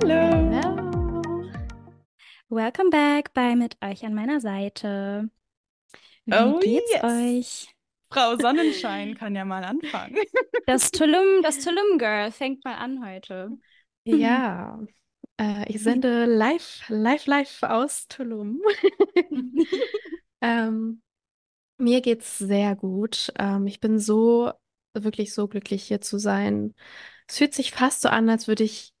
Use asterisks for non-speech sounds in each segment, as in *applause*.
Hallo. Welcome back bei Mit euch an meiner Seite. Wie Oh geht's yes. euch? Frau Sonnenschein *laughs* kann ja mal anfangen. Das Tulum, *laughs* das Tulum Girl fängt mal an heute. Ja, äh, ich sende live, live, live aus Tulum. *laughs* Ähm, mir geht's sehr gut. Ähm, ich bin so, wirklich so glücklich hier zu sein. Es fühlt sich fast so an, als würde ich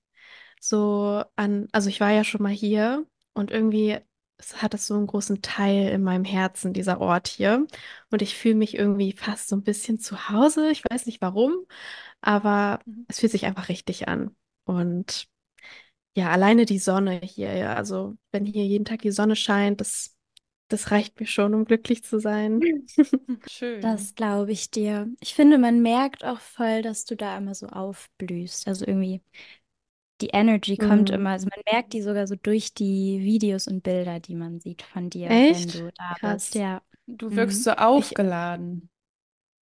so an, also ich war ja schon mal hier und irgendwie es hat es so einen großen Teil in meinem Herzen, dieser Ort hier. Und ich fühle mich irgendwie fast so ein bisschen zu Hause. Ich weiß nicht warum, aber Mhm. es fühlt sich einfach richtig an. Und ja, alleine die Sonne hier, ja, also wenn hier jeden Tag die Sonne scheint, das, das reicht mir schon, um glücklich zu sein. *laughs* *laughs* Schön. Das glaube ich dir. Ich finde, man merkt auch voll, dass du da immer so aufblühst. Also irgendwie die Energy kommt Mm. immer, also man merkt die sogar so durch die Videos und Bilder, die man sieht von dir, wenn Echt? du da Krass. bist. Ja. Du wirkst Mhm. so aufgeladen.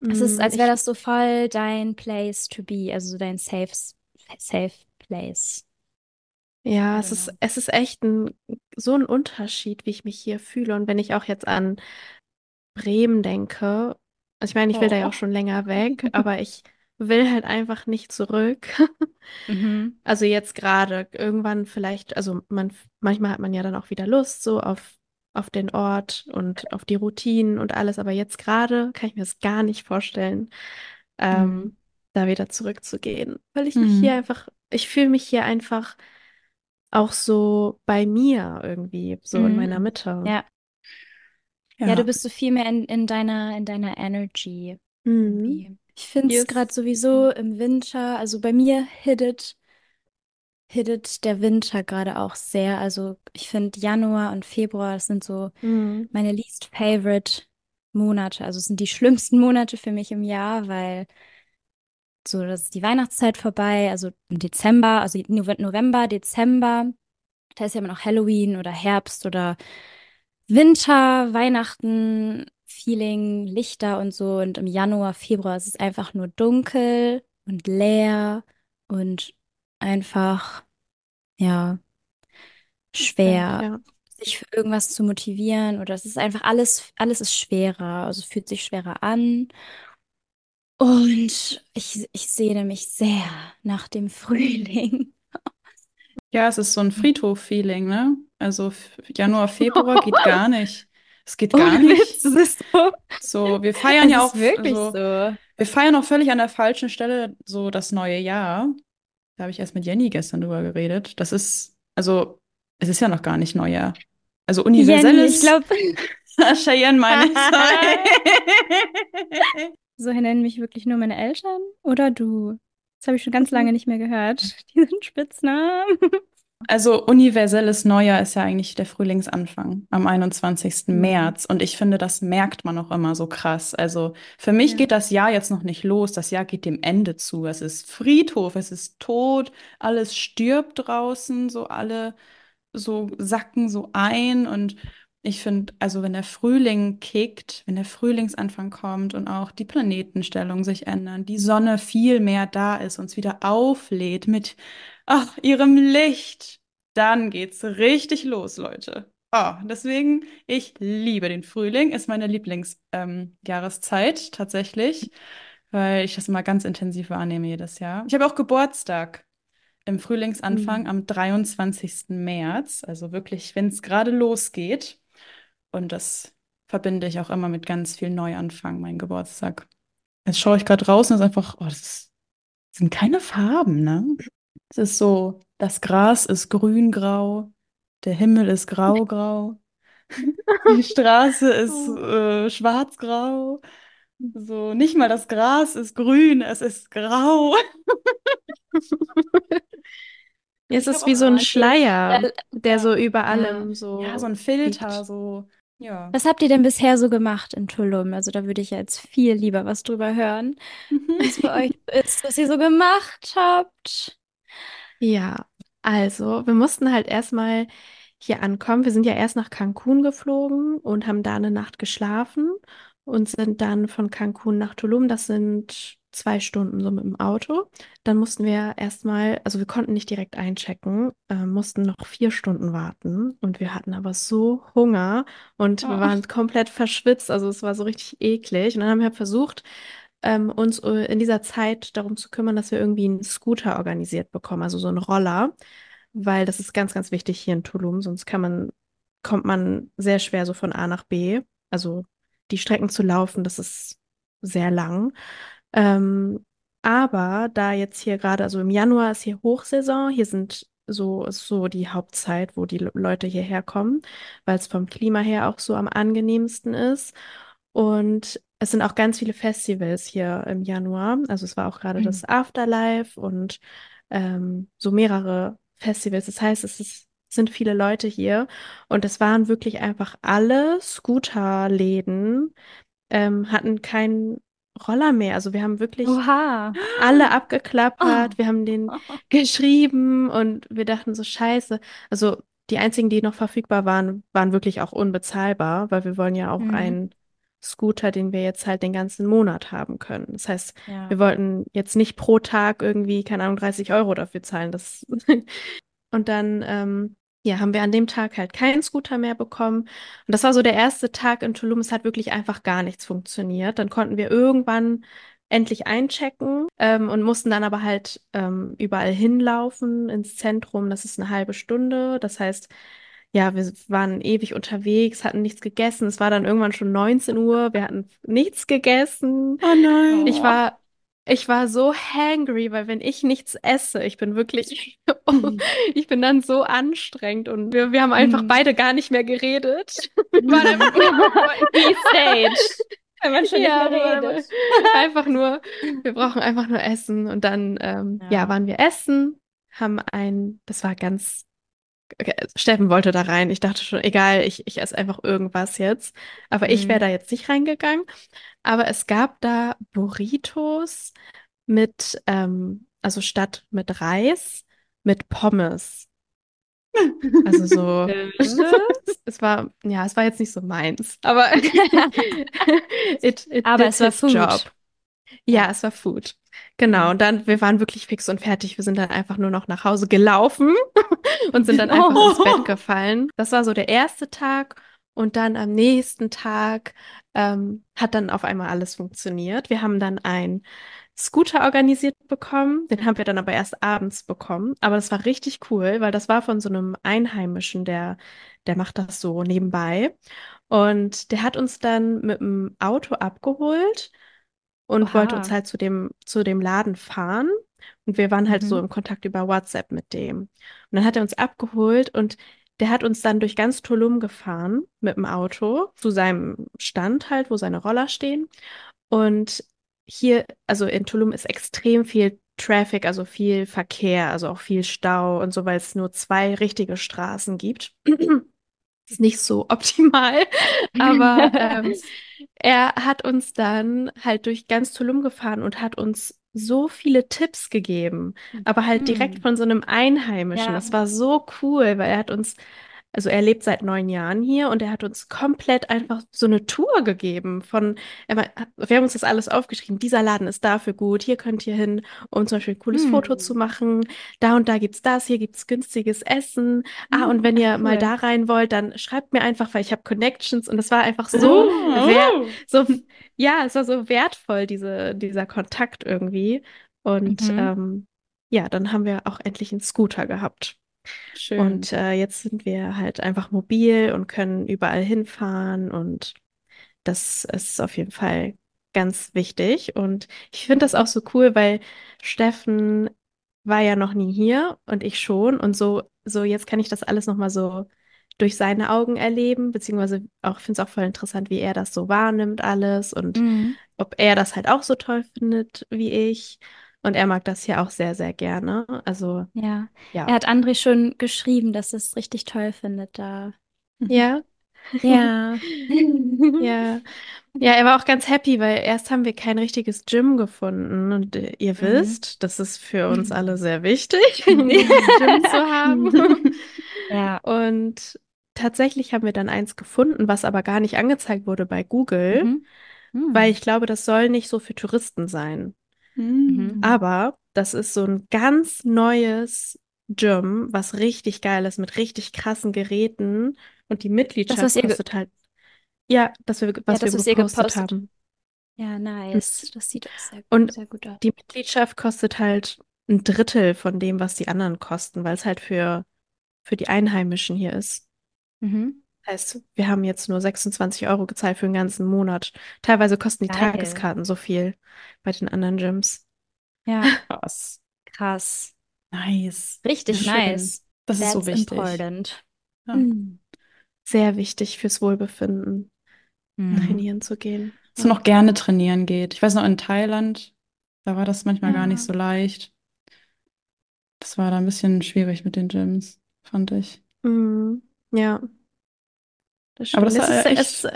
Es ist, als wäre ich, das so voll dein Place to be, also so dein safe, safe place. ja, es ist, know. es ist echt ein, so ein Unterschied, wie ich mich hier fühle. Und wenn ich auch jetzt an Bremen denke, also ich meine, ich will da ja Oh. auch schon länger weg, *laughs* aber ich will halt einfach nicht zurück. *laughs* Mhm. Also jetzt gerade, irgendwann vielleicht, also man, manchmal hat man ja dann auch wieder Lust so auf, auf den Ort und auf die Routinen und alles, aber jetzt gerade kann ich mir das gar nicht vorstellen, ähm, Mhm. da wieder zurückzugehen, weil ich mich hier Mhm. einfach, ich fühle mich hier einfach auch so bei mir irgendwie, so in Mhm. meiner Mitte. Ja. Ja, du Ja. bist so viel mehr in, in deiner, in deiner Energy Mhm. Ich finde es Yes. gerade sowieso im Winter, also bei mir hittet, hittet der Winter gerade auch sehr. Also ich finde Januar und Februar, das sind so Mhm. meine least favorite Monate. Also es sind die schlimmsten Monate für mich im Jahr, weil so, das ist die Weihnachtszeit vorbei, also im Dezember, also Nove- November, Dezember, da ist ja immer noch Halloween oder Herbst oder Winter, Weihnachten, Feeling, Lichter und so. Und im Januar, Februar ist es einfach nur dunkel und leer und einfach, ja, schwer, ja. sich für irgendwas zu motivieren oder es ist einfach alles, alles ist schwerer, also fühlt sich schwerer an. Und ich, ich sehne mich sehr nach dem *laughs* Frühling. Ja, es ist so ein Friedhof-Feeling, ne? Also Januar, Februar geht *laughs* gar nicht. Es geht gar Ohne Witz, nicht. es ist so. *laughs* So, wir feiern Es ja auch wirklich so, so. wir feiern auch völlig an der falschen Stelle so das neue Jahr. Da habe ich erst mit Jenny gestern drüber geredet. Das ist, also, es ist ja noch gar nicht Neujahr. Also Jenny, ich universelles glaube, *laughs* Cheyenne meine *laughs* ich, so nennen mich wirklich nur meine Eltern oder du. Das habe ich schon ganz lange nicht mehr gehört. Diesen Spitznamen. Also universelles Neujahr ist ja eigentlich der Frühlingsanfang am 21. Mhm. März. Und ich finde, das merkt man auch immer so krass. Also für mich Ja. geht das Jahr jetzt noch nicht los. Das Jahr geht dem Ende zu. Es ist Friedhof, es ist Tod, alles stirbt draußen, so alle so sacken so ein. Und ich finde, also wenn der Frühling kickt, wenn der Frühlingsanfang kommt und auch die Planetenstellung sich ändern, die Sonne viel mehr da ist, uns wieder auflädt mit ach, ihrem Licht, dann geht's richtig los, Leute. Oh, deswegen, ich liebe den Frühling, ist meine Lieblingsjahreszeit ähm, tatsächlich, weil ich das immer ganz intensiv wahrnehme jedes Jahr. Ich habe auch Geburtstag im Frühlingsanfang Mhm. am 23. März, also wirklich, wenn es gerade losgeht. Und das verbinde ich auch immer mit ganz viel Neuanfang, mein Geburtstag. Jetzt schaue ich gerade raus und es ist einfach, oh, das ist, das sind keine Farben, ne? Es ist so, das Gras ist grün-grau, der Himmel ist grau-grau, *laughs* die Straße ist Oh. äh, schwarz-grau. So, nicht mal das Gras ist grün, es ist grau. *laughs* Es ist wie so ein. Schleier, der so über ja. allem ja, so so ein Filter, liegt. so, ja. Was habt ihr denn bisher so gemacht in Tulum? Also da würde ich jetzt viel lieber was drüber hören, *laughs* was für euch so ist, was ihr so gemacht habt. Ja, also wir mussten halt erstmal hier ankommen. Wir sind ja erst nach Cancun geflogen und haben da eine Nacht geschlafen und sind dann von Cancun nach Tulum. Das sind zwei Stunden so mit dem Auto. Dann mussten wir erstmal, also wir konnten nicht direkt einchecken, äh, mussten noch vier Stunden warten und wir hatten aber so Hunger und wir Oh. waren komplett verschwitzt, also es war so richtig eklig. Und dann haben wir versucht, ähm, uns äh, in dieser Zeit darum zu kümmern, dass wir irgendwie einen Scooter organisiert bekommen, also so einen Roller, weil das ist ganz, ganz wichtig hier in Tulum, sonst kann man, kommt man sehr schwer so von A nach B. Also die Strecken zu laufen, das ist sehr lang. Ähm, aber da jetzt hier gerade, also im Januar ist hier Hochsaison, hier sind so, ist so die Hauptzeit, wo die Le- Leute hierher kommen, weil es vom Klima her auch so am angenehmsten ist. Und es sind auch ganz viele Festivals hier im Januar. Also es war auch gerade das Afterlife und ähm, so mehrere Festivals. Das heißt, es ist, sind viele Leute hier und es waren wirklich einfach alle Scooterläden ähm, hatten keinen Roller mehr. Also wir haben wirklich Oha. alle abgeklappert, Oh. wir haben den *laughs* geschrieben und wir dachten so, scheiße. Also die einzigen, die noch verfügbar waren, waren wirklich auch unbezahlbar, weil wir wollen ja auch Mhm. einen Scooter, den wir jetzt halt den ganzen Monat haben können. Das heißt, Ja. wir wollten jetzt nicht pro Tag irgendwie, keine Ahnung, 30 Euro dafür zahlen. Das *laughs* und dann, ähm, ja, haben wir an dem Tag halt keinen Scooter mehr bekommen. Und das war so der erste Tag in Tulum. Es hat wirklich einfach gar nichts funktioniert. Dann konnten wir irgendwann endlich einchecken ähm, und mussten dann aber halt ähm, überall hinlaufen ins Zentrum. Das ist eine halbe Stunde. Das heißt, ja, wir waren ewig unterwegs, hatten nichts gegessen. Es war dann irgendwann schon 19 Uhr. Wir hatten nichts gegessen. Oh nein. Ich war, ich war so hangry, weil wenn ich nichts esse, ich bin wirklich, *laughs* ich bin dann so anstrengend und wir, wir haben einfach Mhm. beide gar nicht mehr geredet. Wir waren einfach Sage. Wenn man schon ja, nicht mehr redet. *laughs* einfach nur, wir brauchen einfach nur Essen und dann, ähm, ja. Ja. waren wir essen, haben ein, das war ganz, okay, Steffen wollte da rein. Ich dachte schon, egal, ich, ich esse einfach irgendwas jetzt. Aber ich wäre Mhm. da jetzt nicht reingegangen. Aber es gab da Burritos mit, ähm, also statt mit Reis, mit Pommes. Also so, *laughs* *laughs* es war, ja, es war jetzt nicht so meins, aber *laughs* it, it Aber did es war its Food. job. Ja, es war Food. Genau. Und dann, wir waren wirklich fix und fertig. Wir sind dann einfach nur noch nach Hause gelaufen *laughs* und sind dann *laughs* einfach Oh. ins Bett gefallen. Das war so der erste Tag. Und dann am nächsten Tag ähm, hat dann auf einmal alles funktioniert. Wir haben dann einen Scooter organisiert bekommen. Den haben wir dann aber erst abends bekommen. Aber das war richtig cool, weil das war von so einem Einheimischen, der, der macht das so nebenbei. Und der hat uns dann mit dem Auto abgeholt und wollte uns Oha. halt zu dem, zu dem Laden fahren. Und wir waren halt so Mhm. im Kontakt über WhatsApp mit dem. Und dann hat er uns abgeholt und der hat uns dann durch ganz Tulum gefahren mit dem Auto zu seinem Stand halt, wo seine Roller stehen. Und hier, also in Tulum ist extrem viel Traffic, also viel Verkehr, also auch viel Stau und so, weil es nur zwei richtige Straßen gibt. *clears throat* Ist nicht so *laughs* optimal, *laughs* aber ähm, er hat uns dann halt durch ganz Tulum gefahren und hat uns so viele Tipps gegeben, aber halt direkt Mhm. von so einem Einheimischen. Ja. Das war so cool, weil er hat uns, also er lebt seit neun Jahren hier und er hat uns komplett einfach so eine Tour gegeben von, wir haben uns das alles aufgeschrieben. Dieser Laden ist dafür gut, hier könnt ihr hin, um zum Beispiel ein cooles Foto Hm. zu machen. Da und da gibt's das, hier gibt's günstiges Essen. Ah, und Hm, wenn ach, ihr mal cool. da rein wollt, dann schreibt mir einfach, weil ich habe Connections und das war einfach so Oh. wer so ja, es war so wertvoll, diese, dieser Kontakt irgendwie. Und Mhm. ähm, ja, dann haben wir auch endlich einen Scooter gehabt. Schön. Und äh, jetzt sind wir halt einfach mobil und können überall hinfahren und das ist auf jeden Fall ganz wichtig. Und ich finde das auch so cool, weil Steffen war ja noch nie hier und ich schon. Und so, so jetzt kann ich das alles nochmal so durch seine Augen erleben, beziehungsweise auch finde es auch voll interessant, wie er das so wahrnimmt, alles und Mhm. ob er das halt auch so toll findet wie ich. Und er mag das hier auch sehr, sehr gerne. Also, Ja. ja. Er hat André schon geschrieben, dass er es richtig toll findet da. Ja, *laughs* Ja. ja. Ja, er war auch ganz happy, weil erst haben wir kein richtiges Gym gefunden. Und äh, ihr Mhm. wisst, das ist für uns *laughs* alle sehr wichtig, *laughs* ein Gym zu haben. Ja. Und tatsächlich haben wir dann eins gefunden, was aber gar nicht angezeigt wurde bei Google, Mhm. Mhm. weil ich glaube, das soll nicht so für Touristen sein. Mhm. Aber das ist so ein ganz neues Gym, was richtig geil ist, mit richtig krassen Geräten. Und die Das, Mitgliedschaft was ge- kostet halt, ja, das wir, ja, was wir das, was gepostet gepostet. haben. Ja, Mhm. nice. Das sieht auch sehr, Und sehr gut aus. die Mitgliedschaft kostet halt ein Drittel von dem, was die anderen kosten, weil es halt für, für die Einheimischen hier ist. Mhm. Heißt, wir haben jetzt nur 26 Euro gezahlt für den ganzen Monat. Teilweise kosten die Geil. Tageskarten so viel bei den anderen Gyms. Ja, *laughs* Krass. krass. Nice. Richtig Schön. nice. Das ist so That's wichtig. important. Ja. Mm. Sehr wichtig fürs Wohlbefinden, Mhm. trainieren zu gehen. Dass man auch gerne trainieren geht. Ich weiß noch, in Thailand, da war das manchmal gar nicht Ja. so leicht. Das war da ein bisschen schwierig mit den Gyms, fand ich. Mhm. Ja, das Aber stimmt. das Es ist, echt- es,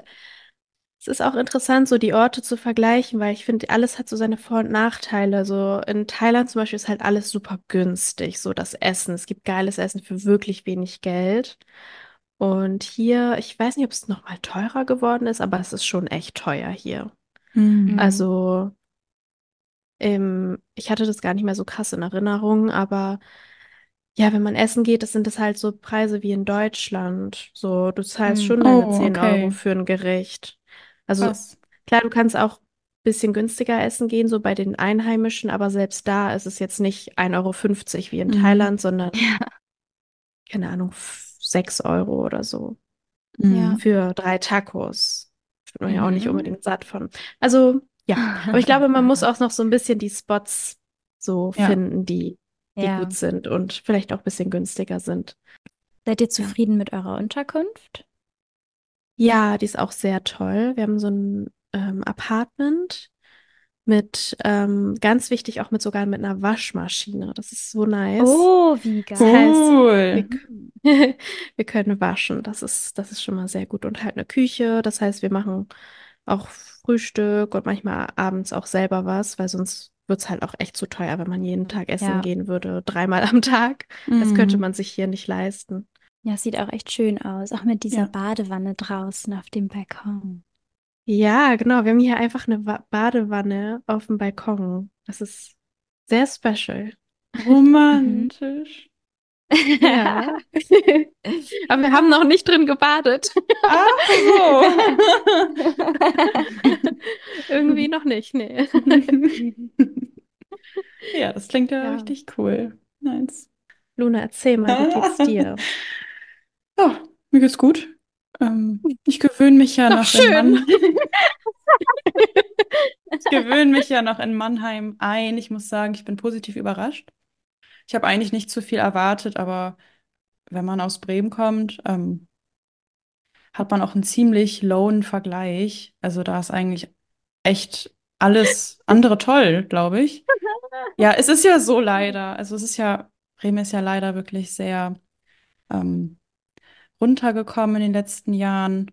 es ist auch interessant, so die Orte zu vergleichen, weil ich finde, alles hat so seine Vor- und Nachteile. So in Thailand zum Beispiel ist halt alles super günstig, so das Essen. Es gibt geiles Essen für wirklich wenig Geld. Und hier, ich weiß nicht, ob es noch mal teurer geworden ist, aber es ist schon echt teuer hier. Mhm. Also, ähm, ich hatte das gar nicht mehr so krass in Erinnerung, aber ja, wenn man essen geht, das sind das halt so Preise wie in Deutschland. So, du zahlst Mhm. schon deine Oh, 10 Euro okay. für ein Gericht. Also, Krass. klar, du kannst auch ein bisschen günstiger essen gehen, so bei den Einheimischen, aber selbst da ist es jetzt nicht 1,50 Euro wie in Mhm. Thailand, sondern, Ja. keine Ahnung, 6 Euro oder so Mhm. Ja. für drei Tacos. Wird man ja auch nicht Mhm. unbedingt satt von. Also, ja, aber ich *laughs* glaube, man muss auch noch so ein bisschen die Spots so Ja. finden, die, die Ja. gut sind und vielleicht auch ein bisschen günstiger sind. Seid ihr zufrieden mit eurer Unterkunft? Ja, die ist auch sehr toll. Wir haben so ein ähm, Apartment mit, ähm, ganz wichtig, auch mit sogar mit einer Waschmaschine. Das ist so nice. Oh, wie geil. Das heißt, Cool. wir, *laughs* wir können waschen. Das ist, das ist schon mal sehr gut. Und halt eine Küche. Das heißt, wir machen auch Frühstück und manchmal abends auch selber was, weil sonst wird es halt auch echt zu teuer, wenn man jeden Tag essen Ja. gehen würde, dreimal am Tag. Das könnte Mhm. man sich hier nicht leisten. Ja, es sieht auch echt schön aus. Auch mit dieser Ja. Badewanne draußen auf dem Balkon. Ja, genau. Wir haben hier einfach eine Wa Badewanne auf dem Balkon. Das ist sehr special. *laughs* Romantisch. Ja. *laughs* Aber wir haben noch nicht drin gebadet. Ach so. *laughs* Irgendwie noch nicht, nee. *laughs* Ja, das klingt ja, Ja. richtig cool. Nice. Luna, erzähl mal, wie geht's dir? Ja, mir geht's gut. Ähm, ich gewöhne mich ja Doch noch schön. in Mann ich gewöhne mich ja noch in Mannheim ein. Ich muss sagen, ich bin positiv überrascht. Ich habe eigentlich nicht zu viel erwartet, aber wenn man aus Bremen kommt, ähm, hat man auch einen ziemlich lowen Vergleich. Also da ist eigentlich echt alles andere toll, glaube ich. Ja, es ist ja so leider. Also es ist ja, Bremen ist ja leider wirklich sehr ähm, runtergekommen in den letzten Jahren.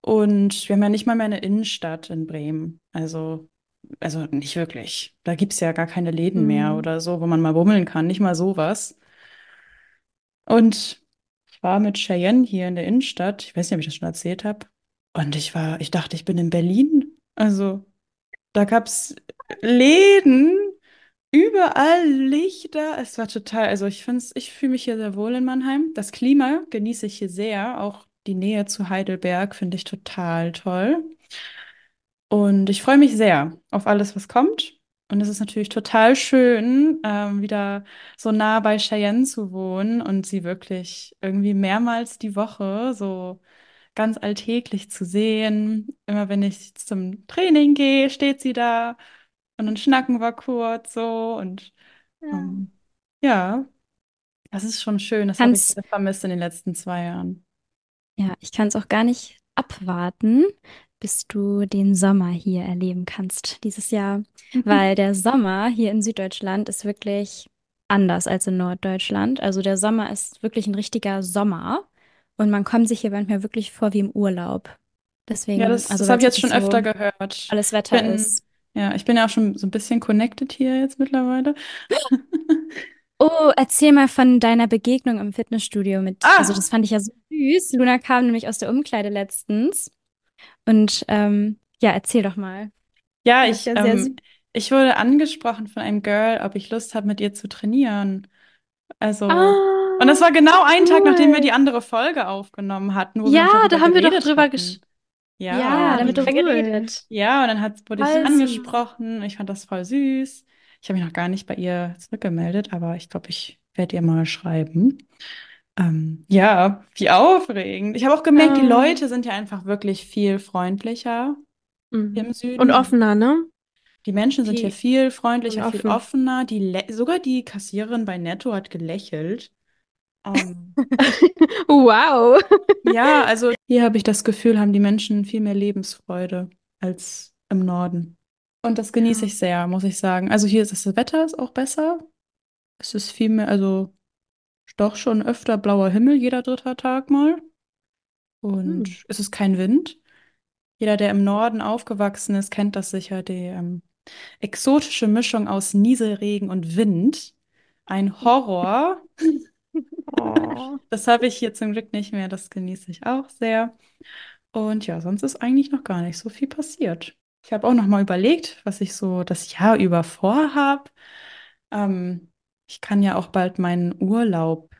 Und wir haben ja nicht mal mehr eine Innenstadt in Bremen. Also, also nicht wirklich. Da gibt es ja gar keine Läden mehr Mhm. oder so, wo man mal bummeln kann. Nicht mal sowas. Und ich war mit Cheyenne hier in der Innenstadt. Ich weiß nicht, ob ich das schon erzählt habe. Und ich war, ich dachte, ich bin in Berlin. Also, da gab es Läden, überall Lichter. Es war total, also ich finde ich fühle mich hier sehr wohl in Mannheim. Das Klima genieße ich hier sehr. Auch die Nähe zu Heidelberg finde ich total toll. Und ich freue mich sehr auf alles, was kommt. Und es ist natürlich total schön, ähm, wieder so nah bei Cheyenne zu wohnen und sie wirklich irgendwie mehrmals die Woche so ganz alltäglich zu sehen. Immer wenn ich zum Training gehe, steht sie da und dann schnacken wir kurz so und ähm, ja, das ist schon schön. Das habe ich sehr vermisst in den letzten zwei Jahren. Ja, ich kann es auch gar nicht abwarten, bis du den Sommer hier erleben kannst dieses Jahr. Weil der Sommer hier in Süddeutschland ist wirklich anders als in Norddeutschland. Also der Sommer ist wirklich ein richtiger Sommer und man kommt sich hier manchmal wirklich vor wie im Urlaub. Deswegen, Ja, das, also das habe ich jetzt schon so öfter gehört. alles Wetter bin- ist. Ja, ich bin ja auch schon so ein bisschen connected hier jetzt mittlerweile. *laughs* Oh, erzähl mal von deiner Begegnung im Fitnessstudio mit, Ah! also das fand ich ja so süß. Luna kam nämlich aus der Umkleide letztens. Und ähm, ja, erzähl doch mal. Ja, ich, ja ähm. Ich wurde angesprochen von einem Girl, ob ich Lust habe, mit ihr zu trainieren. Also, und das Ah, war genau ein Tag, nachdem wir cool. die andere Folge aufgenommen hatten, Ja, da haben wir doch drüber gesch... Ja, Ja, Ja, da haben wir wie drüber cool. geredet. ja, und dann hat, wurde ich Voll angesprochen. Ich fand das voll süß. Ich habe mich noch gar nicht bei ihr zurückgemeldet, aber ich glaube, ich werde ihr mal schreiben. Ähm, ja, wie aufregend. Ich habe auch gemerkt, die Ah. Leute sind ja einfach wirklich viel freundlicher Mhm. im Und Süden. offener, ne? Die Menschen sind hier Viel viel und freundlicher, viel offen. offener. Die sogar die Kassiererin bei Netto hat gelächelt. Ähm, *laughs* Wow. ja, also hier habe ich das Gefühl, haben die Menschen viel mehr Lebensfreude als im Norden. Und das genieße Ja. ich sehr, muss ich sagen. Also hier ist das Wetter ist auch besser. Es ist viel mehr, also doch schon öfter blauer Himmel, jeder dritter Tag mal. Und Hm. es ist kein Wind. Jeder, der im Norden aufgewachsen ist, kennt das sicher, die ähm, exotische Mischung aus Nieselregen und Wind. Ein Horror. Oh. *laughs* Das habe ich hier zum Glück nicht mehr. Das genieße ich auch sehr. Und ja, sonst ist eigentlich noch gar nicht so viel passiert. Ich habe auch noch mal überlegt, was ich so das Jahr über vorhab. Ähm, ich kann ja auch bald meinen Urlaub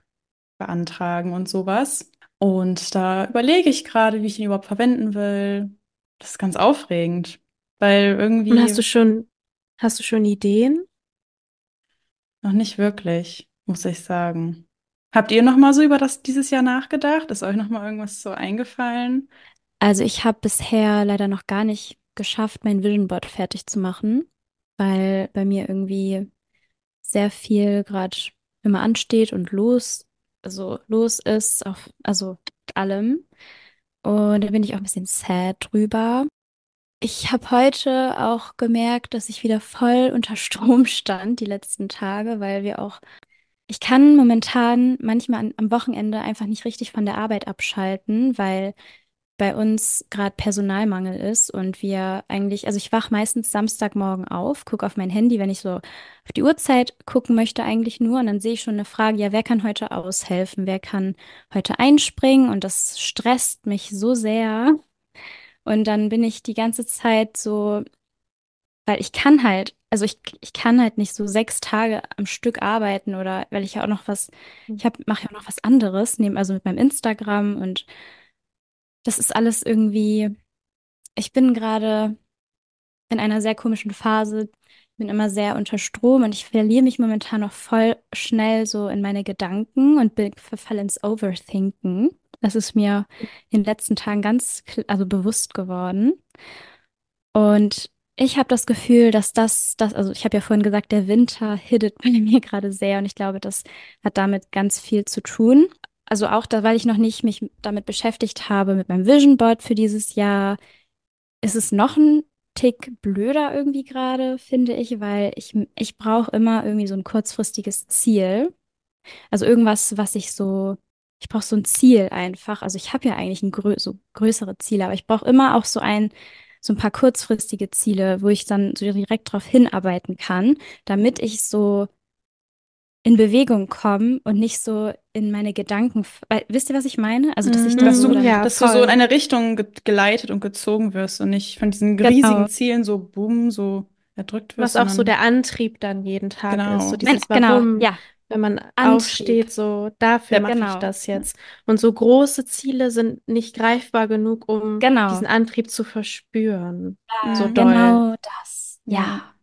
beantragen und sowas. Und da überlege ich gerade, wie ich ihn überhaupt verwenden will. Das ist ganz aufregend, weil Und hast du irgendwie schon, hast du schon Ideen? noch nicht wirklich, muss ich sagen. Habt ihr noch mal so über das dieses Jahr nachgedacht? Ist euch noch mal irgendwas so eingefallen? Also ich habe bisher leider noch gar nicht geschafft, mein Vision Board fertig zu machen, weil bei mir irgendwie sehr viel gerade immer ansteht und los, also los ist, auf, also mit allem. Und da bin ich auch ein bisschen sad drüber. Ich habe heute auch gemerkt, dass ich wieder voll *laughs* unter Strom stand die letzten Tage, weil wir auch, ich kann momentan manchmal an, am Wochenende einfach nicht richtig von der Arbeit abschalten, weil bei uns gerade Personalmangel ist und wir eigentlich, also ich wache meistens Samstagmorgen auf, gucke auf mein Handy, wenn ich so auf die Uhrzeit gucken möchte eigentlich nur und dann sehe ich schon eine Frage, ja, wer kann heute aushelfen, wer kann heute einspringen? Und das stresst mich so sehr. Und dann bin ich die ganze Zeit so, weil ich kann halt, also ich, ich kann halt nicht so sechs Tage am Stück arbeiten oder weil ich ja auch noch was, ich hab, mache ja auch noch was anderes, neben, also mit meinem Instagram und das ist alles irgendwie, ich bin gerade in einer sehr komischen Phase, bin immer sehr unter Strom und ich verliere mich momentan noch voll schnell so in meine Gedanken und bin, verfalle ins Overthinken. Das ist mir in den letzten Tagen ganz, also bewusst geworden. Und ich habe das Gefühl, dass das, das, also ich habe ja vorhin gesagt, der Winter hittet *laughs* bei mir gerade sehr und ich glaube, das hat damit ganz viel zu tun. Also auch da, weil ich noch nicht mich damit beschäftigt habe, mit meinem Vision Board für dieses Jahr, ist es noch ein Tick blöder irgendwie gerade, finde ich, weil ich, ich brauche immer irgendwie so ein kurzfristiges Ziel. Also irgendwas, was ich so, ich brauche so ein Ziel einfach. Also ich habe ja eigentlich ein grö so größere Ziele, aber ich brauche immer auch so ein, so ein paar kurzfristige Ziele, wo ich dann so direkt drauf hinarbeiten kann, damit ich so in Bewegung komme und nicht so in meine Gedanken. Weil, wisst ihr, was ich meine? Also, dass ich dann Dass so du. Ja, dass du so in eine Richtung ge geleitet und gezogen wirst und nicht von diesen riesigen Genau. Zielen so bumm, so erdrückt wirst, Was auch so der Antrieb dann jeden Tag ist. So genau. Nein, dieses genau, Warum, ja, wenn man Antrieb. aufsteht, so dafür Der, mache ich Genau, das jetzt. Und so große Ziele sind nicht greifbar genug, um genau. diesen Antrieb zu verspüren. So Mhm. doll. Genau das. Ja. Ja.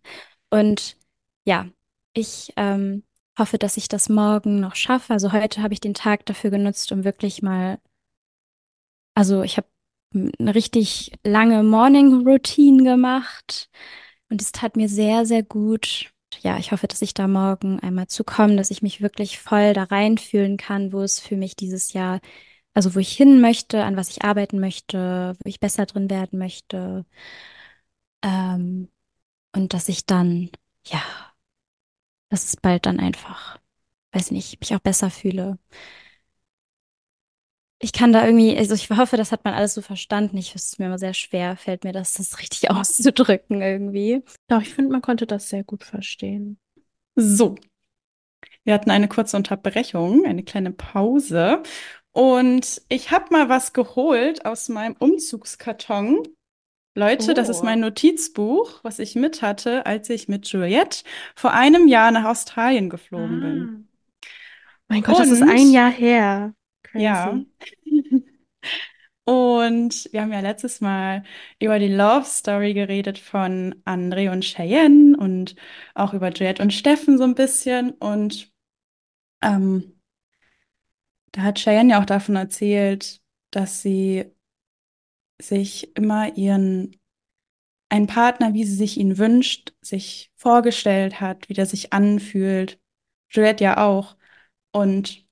Und ja, ich ähm, hoffe, dass ich das morgen noch schaffe. Also heute habe ich den Tag dafür genutzt, um wirklich mal, also ich habe eine richtig lange Morning Routine gemacht und es tat mir sehr, sehr gut. Ja, ich hoffe, dass ich da morgen einmal zukomme, dass ich mich wirklich voll da reinfühlen kann, wo es für mich dieses Jahr, also wo ich hin möchte, an was ich arbeiten möchte, wo ich besser drin werden möchte. Ähm, und dass ich dann, ja, dass es bald dann einfach, weiß nicht, mich auch besser fühle. Ich kann da irgendwie, also ich hoffe, das hat man alles so verstanden. Ich, es mir immer sehr schwer, fällt mir das, das richtig *laughs* auszudrücken irgendwie. Doch, ich finde, man konnte das sehr gut verstehen. So, wir hatten eine kurze Unterbrechung, eine kleine Pause. Und ich habe mal was geholt aus meinem Umzugskarton. Leute, das ist mein Oh. Notizbuch, was ich mit hatte, als ich mit Juliette vor einem Jahr nach Australien geflogen bin. Ah. Mein Gott, das ist ein Und Jahr her. ja, Crazy. *laughs* und wir haben ja letztes Mal über die Love Story geredet von André und Cheyenne und auch über Juliette und Steffen so ein bisschen. Und ähm, da hat Cheyenne ja auch davon erzählt, dass sie sich immer ihren einen Partner, wie sie sich ihn wünscht, sich vorgestellt hat, wie der sich anfühlt. Juliette ja auch. Und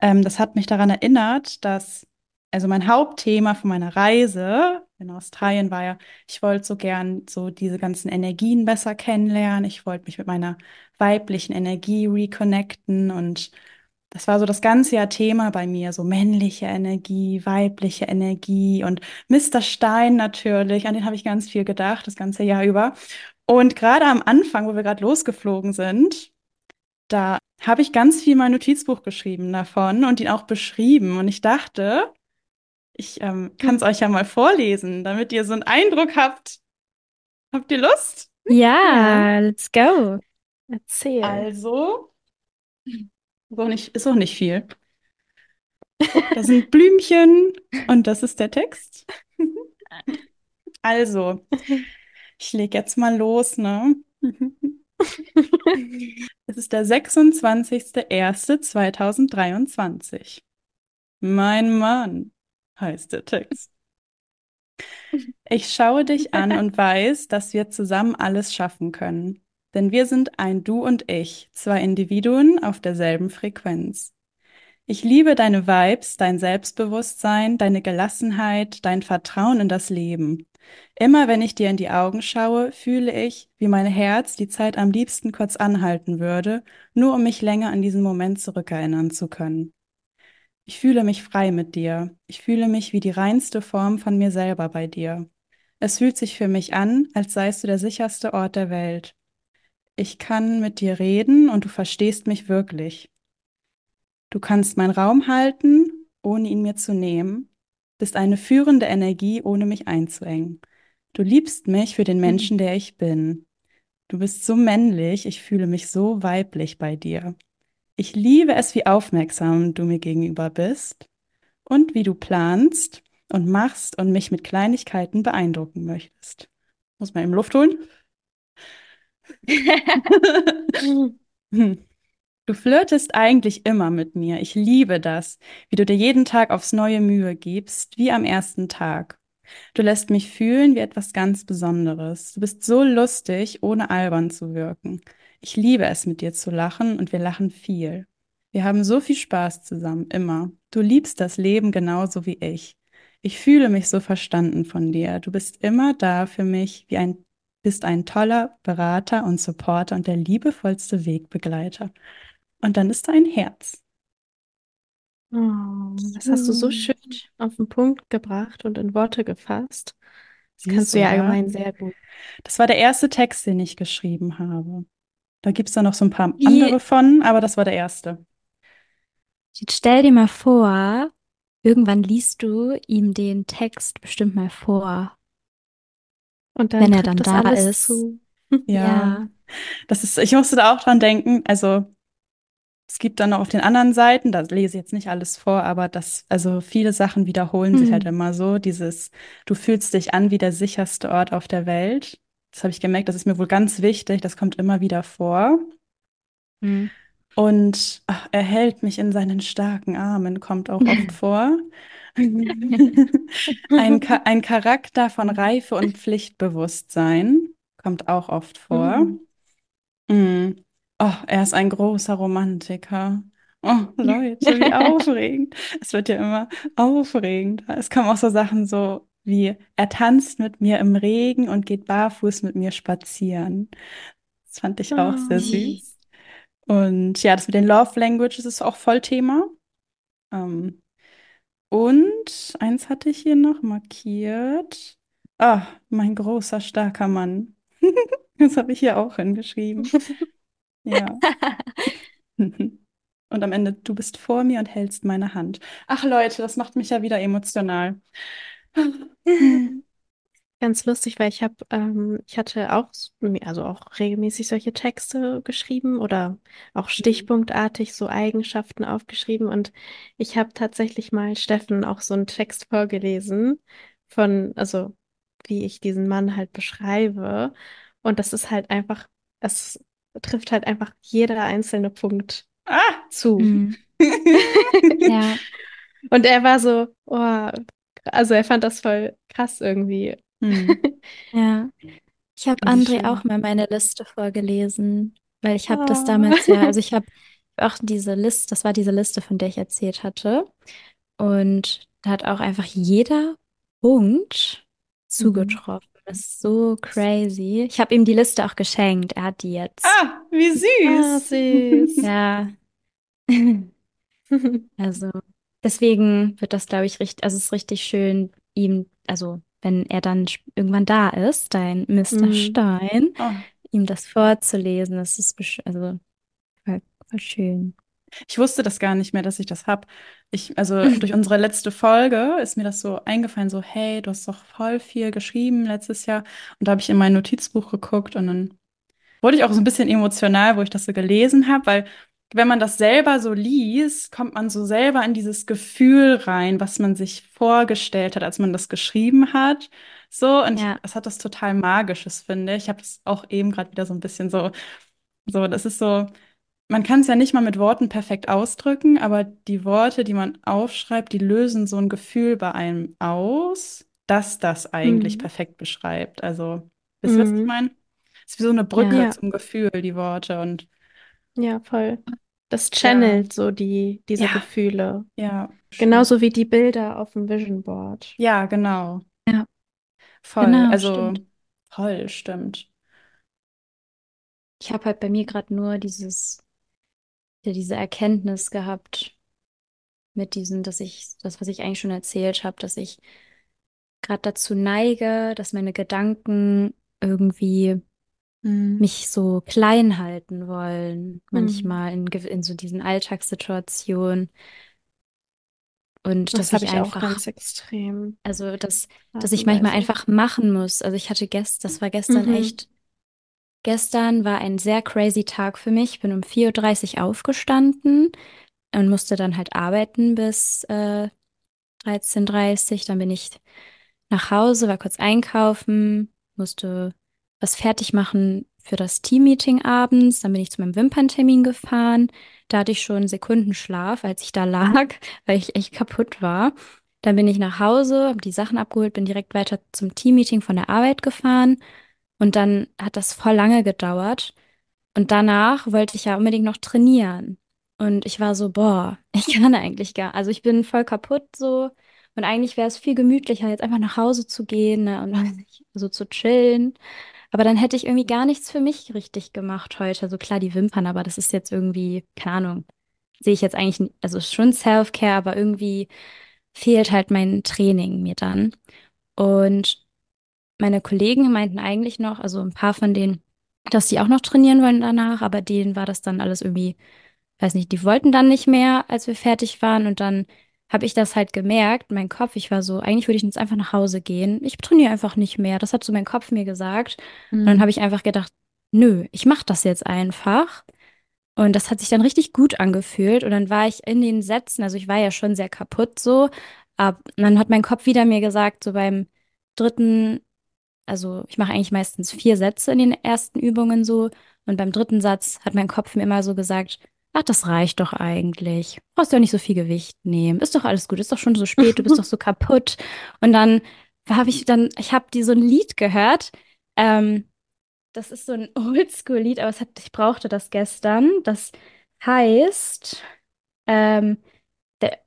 ähm, das hat mich daran erinnert, dass, also mein Hauptthema von meiner Reise in Australien war ja, ich wollte so gern so diese ganzen Energien besser kennenlernen. Ich wollte mich mit meiner weiblichen Energie reconnecten und das war so das ganze Jahr Thema bei mir, so männliche Energie, weibliche Energie und Mr. Stein natürlich, an den habe ich ganz viel gedacht, das ganze Jahr über. Und gerade am Anfang, wo wir gerade losgeflogen sind, da habe ich ganz viel in mein Notizbuch geschrieben davon und ihn auch beschrieben. Und ich dachte, ich ähm, kann es euch ja mal vorlesen, damit ihr so einen Eindruck habt. Habt ihr Lust? Ja, Ja, let's go. erzähl. Also, ist auch nicht, ist auch nicht viel. Da sind Blümchen und das ist der Text. Also, ich lege jetzt mal los, ne? Es ist der 26.01.2023. Mein Mann heißt der Text. Ich schaue dich an und weiß, dass wir zusammen alles schaffen können. Denn wir sind ein Du und ich, zwei Individuen auf derselben Frequenz. Ich liebe deine Vibes, dein Selbstbewusstsein, deine Gelassenheit, dein Vertrauen in das Leben. Immer wenn ich dir in die Augen schaue, fühle ich, wie mein Herz die Zeit am liebsten kurz anhalten würde, nur um mich länger an diesen Moment zurückerinnern zu können. Ich fühle mich frei mit dir. Ich fühle mich wie die reinste Form von mir selber bei dir. Es fühlt sich für mich an, als seist du der sicherste Ort der Welt. Ich kann mit dir reden und du verstehst mich wirklich. Du kannst meinen Raum halten, ohne ihn mir zu nehmen, bist eine führende Energie, ohne mich einzuengen. Du liebst mich für den Menschen, der ich bin. Du bist so männlich, ich fühle mich so weiblich bei dir. Ich liebe es, wie aufmerksam du mir gegenüber bist und wie du planst und machst und mich mit Kleinigkeiten beeindrucken möchtest. Muss man eben Luft holen? *laughs* Du flirtest eigentlich immer mit mir. Ich liebe das, wie du dir jeden Tag aufs neue Mühe gibst, wie am ersten Tag. Du lässt mich fühlen wie etwas ganz Besonderes. Du bist so lustig, ohne albern zu wirken. Ich liebe es, mit dir zu lachen und wir lachen viel. Wir haben so viel Spaß zusammen, immer. Du liebst das Leben genauso wie ich. Ich fühle mich so verstanden von dir. Du bist immer da für mich, wie ein, bist ein toller Berater und Supporter und der liebevollste Wegbegleiter. Und dann ist da ein Herz. Oh, das hast du so schön auf den Punkt gebracht und in Worte gefasst. Das kannst Süß, du ja allgemein sehr gut. Das war der erste Text, den ich geschrieben habe. Da gibt es dann noch so ein paar Wie- andere von, aber das war der erste. Jetzt stell dir mal vor, irgendwann liest du ihm den Text bestimmt mal vor. Und dann Wenn er dann das da alles ist. zu. *laughs* Ja, das ist, ich musste da auch dran denken. Also, es gibt dann noch auf den anderen Seiten, da lese ich jetzt nicht alles vor, aber das, also viele Sachen wiederholen sich halt Hm. immer so. Dieses, du fühlst dich an wie der sicherste Ort auf der Welt. Das habe ich gemerkt, das ist mir wohl ganz wichtig, das kommt immer wieder vor. Hm. Und ach, er hält mich in seinen starken Armen, kommt auch oft *laughs* vor. *laughs* Ein, Cha ein Charakter von Reife und Pflichtbewusstsein kommt auch oft vor. Mhm. Mm. Oh, er ist ein großer Romantiker. Oh, Leute, wie *laughs* aufregend. Es wird ja immer aufregend. Es kommen auch so Sachen so wie, er tanzt mit mir im Regen und geht barfuß mit mir spazieren. Das fand ich auch sehr Oh. süß. Und ja, das mit den Love Languages ist auch voll Thema. Ähm, und eins hatte ich hier noch markiert. Ah, mein großer, starker Mann. *laughs* Das habe ich hier auch hingeschrieben. Ja. *laughs* Und am Ende, du bist vor mir und hältst meine Hand. Ach Leute, das macht mich ja wieder emotional. *laughs* Ganz lustig, weil ich habe, ähm, ich hatte auch, s- also auch regelmäßig solche Texte geschrieben oder auch Mhm. stichpunktartig so Eigenschaften aufgeschrieben und ich habe tatsächlich mal Steffen auch so einen Text vorgelesen von, also wie ich diesen Mann halt beschreibe und das ist halt einfach, es trifft halt einfach jeder einzelne Punkt Ah! zu. Mhm. *laughs* Ja, Und er war so, oh, also er fand das voll krass irgendwie. Hm, *laughs* ja. Ich habe André auch mal meine Liste vorgelesen, weil ich habe das Oh. damals ja, also ich *laughs* habe auch diese Liste, das war diese Liste, von der ich erzählt hatte. Und da hat auch einfach jeder Punkt Mhm. zugetroffen. Das ist so crazy. Ich habe ihm die Liste auch geschenkt. Er hat die jetzt. Ah, wie Ah, süß. süß. *laughs* Ja. Also, deswegen wird das, glaube ich, richtig, also es ist richtig schön, ihm, also wenn er dann irgendwann da ist, dein Mister Mhm. Stein, Oh. ihm das vorzulesen. Das ist also voll, voll schön. Ich wusste das gar nicht mehr, dass ich das hab. Ich, also *laughs* durch unsere letzte Folge ist mir das so eingefallen, so, hey, du hast doch voll viel geschrieben letztes Jahr. Und da habe ich in mein Notizbuch geguckt und dann wurde ich auch so ein bisschen emotional, wo ich das so gelesen habe, weil wenn man das selber so liest, kommt man so selber in dieses Gefühl rein, was man sich vorgestellt hat, als man das geschrieben hat. So, und Ja. es hat das total Magisches, finde ich. Ich habe das auch eben gerade wieder so ein bisschen so, so, das ist so, man kann es ja nicht mal mit Worten perfekt ausdrücken, aber die Worte, die man aufschreibt, die lösen so ein Gefühl bei einem aus, dass das eigentlich Mhm. perfekt beschreibt. Also, wisst ihr, was ich Mhm. meine? Es ist wie so eine Brücke Ja. Ja, zum Gefühl, die Worte. Und ja, voll. Das ja, channelt so die, diese ja, Gefühle. ja. Genauso wie die Bilder auf dem Vision Board. Ja, genau. Ja, Voll. genau, Also, stimmt. voll, stimmt. Ich habe halt bei mir gerade nur dieses, ja, diese Erkenntnis gehabt mit diesem, dass ich, das, was ich eigentlich schon erzählt habe, dass ich gerade dazu neige, dass meine Gedanken irgendwie Mhm. mich so klein halten wollen, Mhm. manchmal in, in so diesen Alltagssituationen und Das dass habe ich ich auch einfach, ganz extrem also dass, dass ich manchmal einfach machen muss. Also ich hatte gestern, das war gestern Mhm. echt, gestern war ein sehr crazy Tag für mich. Ich bin um vier Uhr dreißig aufgestanden und musste dann halt arbeiten bis äh, 13.30 Uhr. dreißig. Dann bin ich nach Hause, war kurz einkaufen, musste was fertig machen für das Teammeeting abends. Dann bin ich zu meinem Wimperntermin gefahren. Da hatte ich schon Sekundenschlaf, als ich da *laughs* lag, weil ich echt kaputt war. Dann bin ich nach Hause, habe die Sachen abgeholt, bin direkt weiter zum Teammeeting von der Arbeit gefahren. Und dann hat das voll lange gedauert. Und danach wollte ich ja unbedingt noch trainieren. Und ich war so, boah, *laughs* ich kann eigentlich gar, also ich bin voll kaputt so. Und eigentlich wäre es viel gemütlicher, jetzt einfach nach Hause zu gehen, ne, und *laughs* so zu chillen. Aber dann hätte ich irgendwie gar nichts für mich richtig gemacht heute. Also klar, die Wimpern, aber das ist jetzt irgendwie, keine Ahnung, sehe ich jetzt eigentlich, also schon Self-Care, aber irgendwie fehlt halt mein Training mir dann. Und meine Kollegen meinten eigentlich noch, also ein paar von denen, dass die auch noch trainieren wollen danach, aber denen war das dann alles irgendwie, weiß nicht, die wollten dann nicht mehr, als wir fertig waren. Und dann habe ich das halt gemerkt, mein Kopf, ich war so, eigentlich würde ich jetzt einfach nach Hause gehen. Ich trainiere einfach nicht mehr. Das hat so mein Kopf mir gesagt. Und dann Mhm. habe ich einfach gedacht, nö, ich mache das jetzt einfach. Und das hat sich dann richtig gut angefühlt. Und dann war ich in den Sätzen, also ich war ja schon sehr kaputt so, aber dann hat mein Kopf wieder mir gesagt, so beim dritten also ich mache eigentlich meistens vier Sätze in den ersten Übungen so. Und beim dritten Satz hat mein Kopf mir immer so gesagt, ach, das reicht doch eigentlich. Brauchst ja nicht so viel Gewicht nehmen. Ist doch alles gut. Ist doch schon so spät. Du bist doch so *laughs* kaputt. Und dann habe ich dann, ich habe die so ein Lied gehört. Ähm, das ist so ein *laughs* Oldschool-Lied, aber es hat, ich brauchte das gestern. Das heißt, ähm,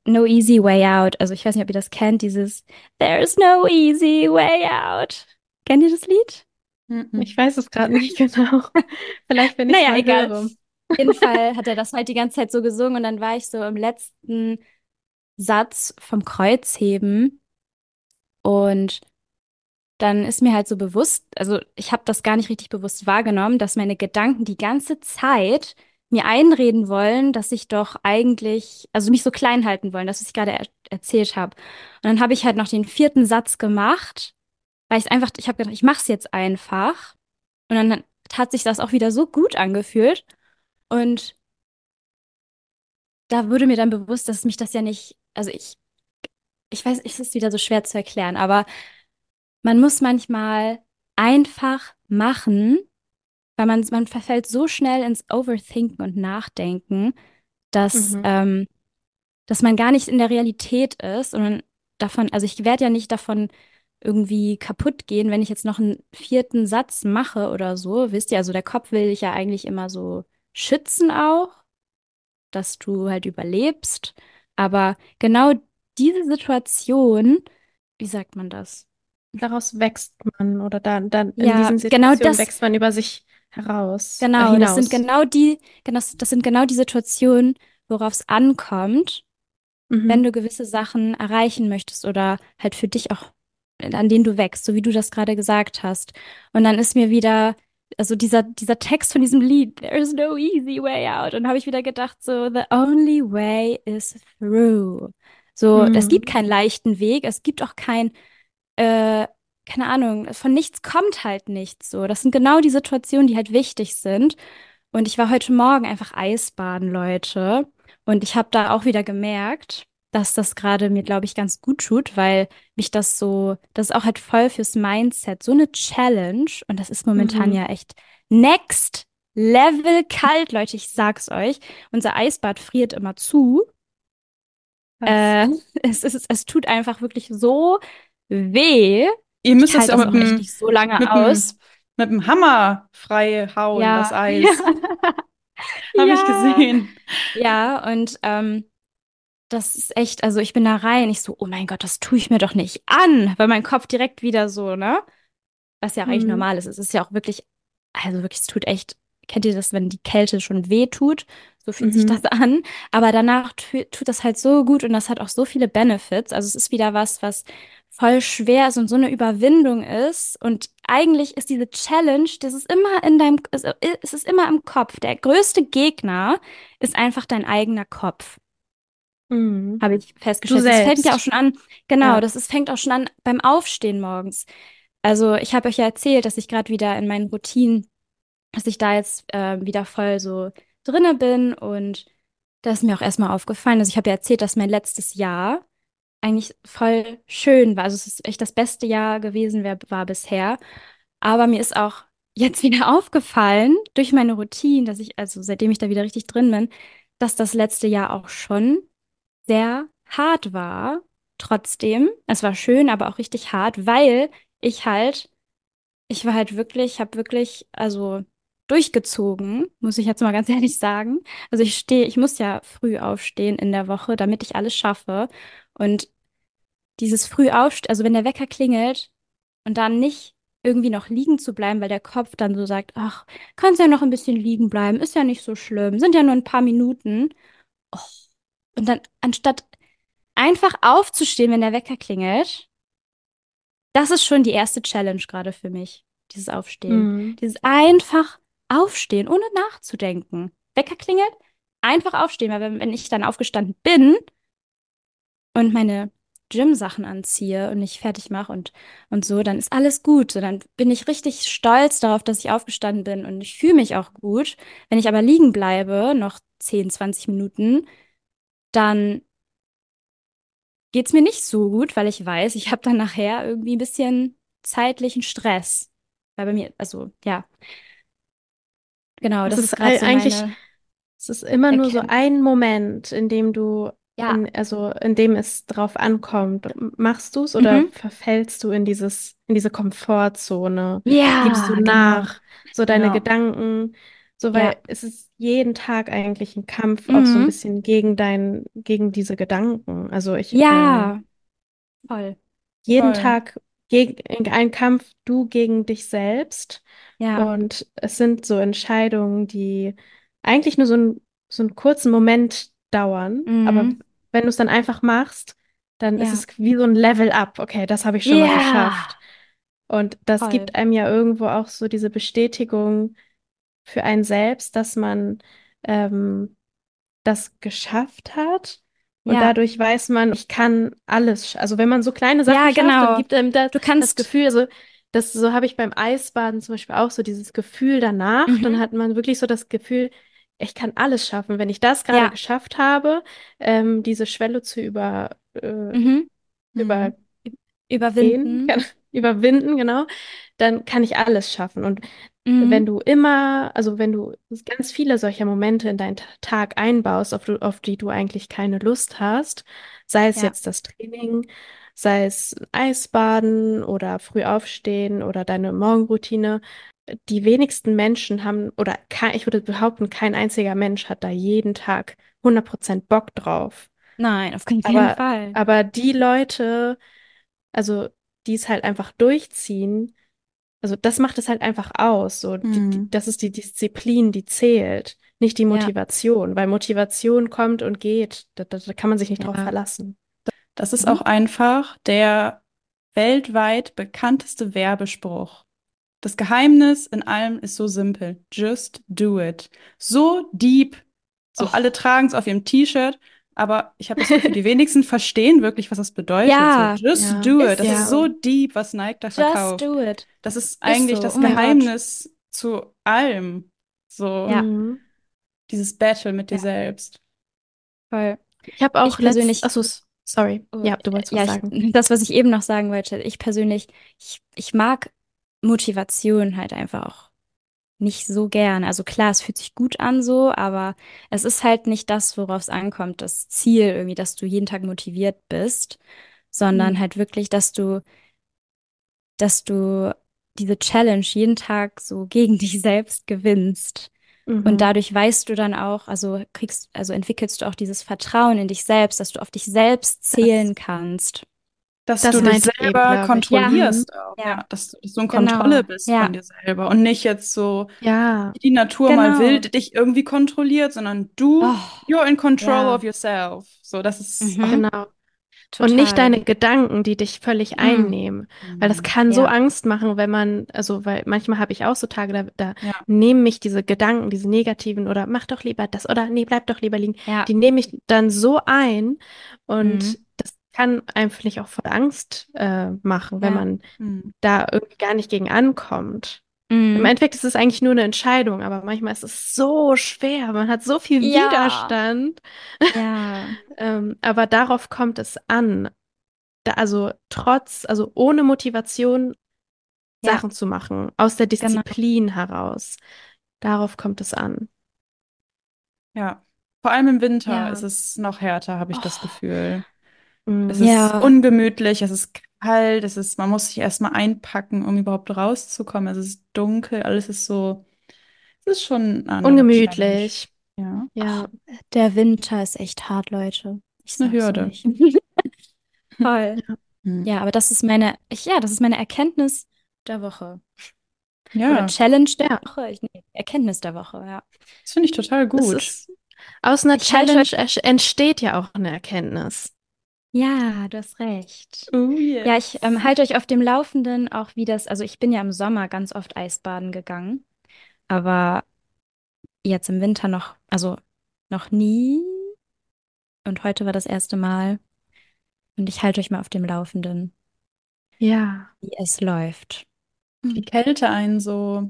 No Easy Way Out. Also ich weiß nicht, ob ihr das kennt, dieses There's no easy way out. Kennt ihr das Lied? Ich weiß es gerade nicht *laughs* genau. Vielleicht, wenn ich Naja, mal egal. höre. Auf jeden Fall hat er das halt die ganze Zeit so gesungen und dann war ich so im letzten Satz vom Kreuzheben und dann ist mir halt so bewusst, also ich habe das gar nicht richtig bewusst wahrgenommen, dass meine Gedanken die ganze Zeit mir einreden wollen, dass ich doch eigentlich, also mich so klein halten wollen, das, was ich gerade er erzählt habe. Und dann habe ich halt noch den vierten Satz gemacht weil ich einfach, ich habe gedacht, ich mache es jetzt einfach. Und dann hat sich das auch wieder so gut angefühlt. Und da wurde mir dann bewusst, dass mich das ja nicht, also ich, ich weiß, es ist wieder so schwer zu erklären, aber man muss manchmal einfach machen, weil man, man verfällt so schnell ins Overthinken und Nachdenken, dass, Mhm. ähm, dass man gar nicht in der Realität ist und man davon, also ich werde ja nicht davon irgendwie kaputt gehen, wenn ich jetzt noch einen vierten Satz mache oder so. Wisst ihr, also der Kopf will dich ja eigentlich immer so schützen auch, dass du halt überlebst. Aber genau diese Situation, wie sagt man das? Daraus wächst man oder da, dann in Ja, diesen genau Situationen das, wächst man über sich heraus, äh, genau, das sind genau die, genau, das sind genau die Situationen, worauf es ankommt, wenn Mhm. du gewisse Sachen erreichen möchtest oder halt für dich auch, an denen du wächst, so wie du das gerade gesagt hast. Und dann ist mir wieder, also dieser, dieser Text von diesem Lied, There's no easy way out. Und habe ich wieder gedacht, so, the only way is through. So, es gibt Mhm. keinen leichten Weg, es gibt auch kein, äh, keine Ahnung, von nichts kommt halt nichts. So, das sind genau die Situationen, die halt wichtig sind. Und ich war heute Morgen einfach Eisbaden, Leute. Und ich habe da auch wieder gemerkt, dass das gerade mir, glaube ich, ganz gut tut, weil mich das so, das ist auch halt voll fürs Mindset, so eine Challenge. Und das ist momentan Mhm. ja echt next level kalt, Leute, ich sag's euch. Unser Eisbad friert immer zu. Äh, *laughs* es ist, es tut einfach wirklich so weh. Ihr müsst Ich das auch das mit dem, nicht so lange mit aus. dem, mit dem Hammer frei hauen, das *laughs* Ja, ja, Eis. Habe ich ja, gesehen. ja, und ähm, das ist echt, also ich bin da rein, ich so, oh mein Gott, das tue ich mir doch nicht an, weil mein Kopf direkt wieder so, ne? Was ja auch eigentlich Mhm. normal ist. Es ist ja auch wirklich, also wirklich, es tut echt, kennt ihr das, wenn die Kälte schon weh tut? So fühlt sich das Mhm. an. Aber danach tu, tut das halt so gut und das hat auch so viele Benefits. Also es ist wieder was, was voll schwer ist und so eine Überwindung ist. Und eigentlich ist diese Challenge, das ist immer in deinem, es ist immer im Kopf. Der größte Gegner ist einfach dein eigener Kopf. Mhm. Habe ich Du festgestellt. Das fängt ja auch schon an, genau, Ja. das ist, fängt auch schon an beim Aufstehen morgens. Also ich habe euch ja erzählt, dass ich gerade wieder in meinen Routinen, dass ich da jetzt äh, wieder voll so drinne bin und das ist mir auch erstmal aufgefallen. Also ich habe ja erzählt, dass mein letztes Jahr eigentlich voll schön war. Also es ist echt das beste Jahr gewesen, wer war bisher. Aber mir ist auch jetzt *laughs* wieder aufgefallen durch meine Routine, dass ich, also seitdem ich da wieder richtig drin bin, dass das letzte Jahr auch schon sehr hart war. Trotzdem, es war schön, aber auch richtig hart, weil ich halt, ich war halt wirklich, ich habe wirklich, also durchgezogen, muss ich jetzt mal ganz *laughs* ehrlich sagen. Also ich stehe, ich muss ja früh aufstehen in der Woche, damit ich alles schaffe. Und dieses früh aufstehen, also wenn der Wecker klingelt und dann nicht irgendwie noch liegen zu bleiben, weil der Kopf dann so sagt, ach, kannst ja noch ein bisschen liegen bleiben, ist ja nicht so schlimm, sind ja nur ein paar Minuten. Oh. Und dann anstatt einfach aufzustehen, wenn der Wecker klingelt, das ist schon die erste Challenge gerade für mich, dieses Aufstehen. Mhm. Dieses einfach aufstehen, ohne nachzudenken. Wecker klingelt, einfach aufstehen, weil wenn, wenn ich dann aufgestanden bin und meine Gym-Sachen anziehe und mich fertig mache und, und so, dann ist alles gut. So, dann bin ich richtig stolz darauf, dass ich aufgestanden bin und ich fühle mich auch gut. Wenn ich aber liegen bleibe, noch 10, 20 Minuten, dann geht es mir nicht so gut, weil ich weiß, ich habe dann nachher irgendwie ein bisschen zeitlichen Stress. Weil bei mir, also ja, genau, Es das ist ist so eigentlich, meine es ist immer nur so ein Moment, in dem du, Ja, in, also in dem es drauf ankommt. Machst du es oder mhm. verfällst du in dieses, in diese Komfortzone? Gibst du Ja, genau. nach, so deine Genau. Gedanken, so Ja. weil es ist jeden Tag eigentlich ein Kampf auch so ein Mhm. bisschen gegen dein, gegen diese Gedanken. Also ich, Ja, voll. jeden Voll. Tag gegen ein Kampf, du gegen dich selbst. Ja. Und es sind so Entscheidungen, die eigentlich nur so, ein, so einen kurzen Moment dauern. Aber Mhm. wenn du es dann einfach machst, dann ist Ja. es wie so ein Level up. Okay, das habe ich schon mal Ja, geschafft. Und das voll. gibt einem ja irgendwo auch so diese Bestätigung für einen selbst, dass man ähm, das geschafft hat. Und Ja. dadurch weiß man, ich kann alles. Also wenn man so kleine Sachen Ja, schafft, genau. dann gibt einem das, Du das kannst, Gefühl, also das, so habe ich beim Eisbaden zum Beispiel auch so dieses Gefühl danach. Mhm. Dann hat man wirklich so das Gefühl, ich kann alles schaffen. Wenn ich das gerade Ja. geschafft habe, ähm, diese Schwelle zu über, äh, mhm, über überwinden. kann, *laughs* überwinden, genau, dann kann ich alles schaffen. Und Mhm. wenn du immer, also wenn du ganz viele solcher Momente in deinen Ta- Tag einbaust, auf, du, auf die du eigentlich keine Lust hast, sei es Ja. jetzt das Training, sei es Eisbaden oder früh aufstehen oder deine Morgenroutine, die wenigsten Menschen haben, oder kein, ich würde behaupten, kein einziger Mensch hat da jeden Tag 100% Bock drauf. Nein, auf keinen keinen Aber, Fall. aber die Leute, also die es halt einfach durchziehen, also das macht es halt einfach aus. So, die, die, Mhm. das ist die Disziplin, die zählt, nicht die Ja. Motivation, weil Motivation kommt und geht. Da, da, da kann man sich nicht drauf Ja. verlassen. Das ist Mhm. auch einfach der weltweit bekannteste Werbespruch. Das Geheimnis in allem ist so simpel. Just do it. So deep. So Och. alle tragen es auf ihrem T-Shirt, aber ich habe das Gefühl, die wenigsten *laughs* verstehen wirklich, was das bedeutet. Ja. So, just Ja. do Ist it. Das ja. ist so deep, was Nike da Just verkauft. do it. Das ist eigentlich so. das Oh. Geheimnis zu allem. So Ja. Mhm. dieses Battle mit dir Ja. selbst. Voll. Ich habe auch Ich persönlich- achso, sorry. Oh, Ja, du wolltest was ich, sagen. *laughs* das, was ich eben noch sagen wollte, ich persönlich, ich, ich mag Motivation halt einfach auch nicht so gern. Also klar, es fühlt sich gut an so, aber es ist halt nicht das, worauf es ankommt, das Ziel irgendwie, dass du jeden Tag motiviert bist, sondern Mhm. halt wirklich, dass du, dass du diese Challenge jeden Tag so gegen *laughs* dich selbst gewinnst. Mhm. Und dadurch weißt du dann auch, also kriegst, also entwickelst du auch dieses Vertrauen in dich selbst, dass du auf dich selbst zählen kannst. Dass Das du dich eben, selber ich. kontrollierst auch, Ja. ja. Dass du, du in Genau. Kontrolle bist Ja. von dir selber und nicht jetzt so, Ja, wie die Natur mal Genau. will, dich irgendwie kontrolliert, sondern du, Oh, you're in control ja. of yourself. So, das ist Mhm. genau. total. Und nicht deine Gedanken, die dich völlig Mhm. einnehmen. Weil das kann so Ja. Angst machen, wenn man, also, weil manchmal habe ich auch so Tage, da, da Ja. nehmen mich diese Gedanken, diese negativen oder mach doch lieber das oder nee, bleib doch lieber liegen, Ja. die nehme ich dann so ein und Mhm. Das kann einem vielleicht auch voll Angst äh, machen, wenn Ja. man Mhm. da irgendwie gar nicht gegen ankommt. Mhm. Im Endeffekt ist es eigentlich nur eine Entscheidung, aber manchmal ist es so schwer, man hat so viel Ja. Widerstand. Ja. *laughs* Ähm, aber darauf kommt es an. Da, also trotz, also ohne Motivation. Sachen zu machen, aus der Genau. Disziplin heraus. Darauf kommt es an. Ja. Vor allem im Winter ist es noch härter, habe ich das Oh. Gefühl. Es ist Ja. ungemütlich, es ist kalt, es ist, man muss sich erstmal einpacken, um überhaupt rauszukommen. Es ist dunkel, alles ist so, es ist schon eine andere Ungemütlich. Ja. Ja. Der Winter ist echt hart, Leute. Ich Ist eine sag's Hürde. euch. *laughs* Voll. Hm. Ja, aber das ist meine, ich, ja, das ist meine Erkenntnis der Woche. Ja, Oder Challenge der Ja. Woche. Ich, nee, Erkenntnis der Woche, ja. das finde ich total Es gut. ist, aus einer Ich halte Challenge ersch- entsteht ja auch eine Erkenntnis. Ja, du hast recht. Oh Ja, yes. ich ähm, halte euch auf dem Laufenden, auch wie das, also ich bin ja im Sommer ganz oft Eisbaden gegangen, aber jetzt im Winter noch, also noch nie. Und heute war das erste Mal. Und ich halte euch mal auf dem Laufenden, Ja. wie es läuft. die Kälte einen so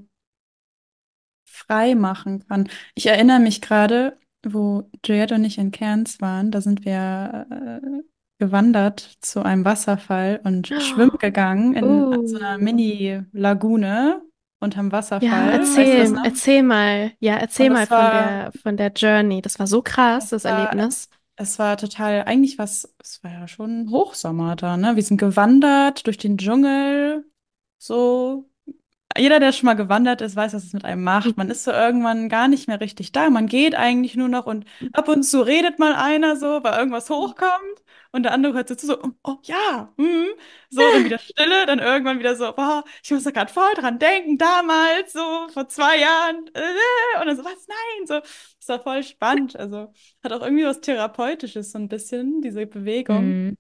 frei machen kann. Ich erinnere mich gerade, wo Juliette und ich in Cairns waren, da sind wir äh, gewandert zu einem Wasserfall und *gasps* schwimmen gegangen in Oh. so einer Mini-Lagune unterm Ja, Wasserfall. Weißt du erzähl, erzähl mal. Ja, erzähl mal von war- der, von der Journey. Das war so krass, das Das war- Erlebnis. Es war total, eigentlich was, es war ja schon Hochsommer da, ne? Wir sind gewandert durch den Dschungel, so. Jeder, der schon mal gewandert ist, weiß, was es mit einem macht. Man ist so irgendwann gar nicht mehr richtig da. Man geht eigentlich nur noch und ab und zu redet mal einer so, weil irgendwas hochkommt und der andere hört so zu, so, oh, ja, mhm. So, dann wieder Stille, dann irgendwann wieder so, boah, ich muss da gerade voll dran denken, damals, so vor zwei Jahren, äh, und dann so, was, nein, so, ist doch voll spannend. Also, hat auch irgendwie was Therapeutisches, so ein bisschen, diese Bewegung. Mhm.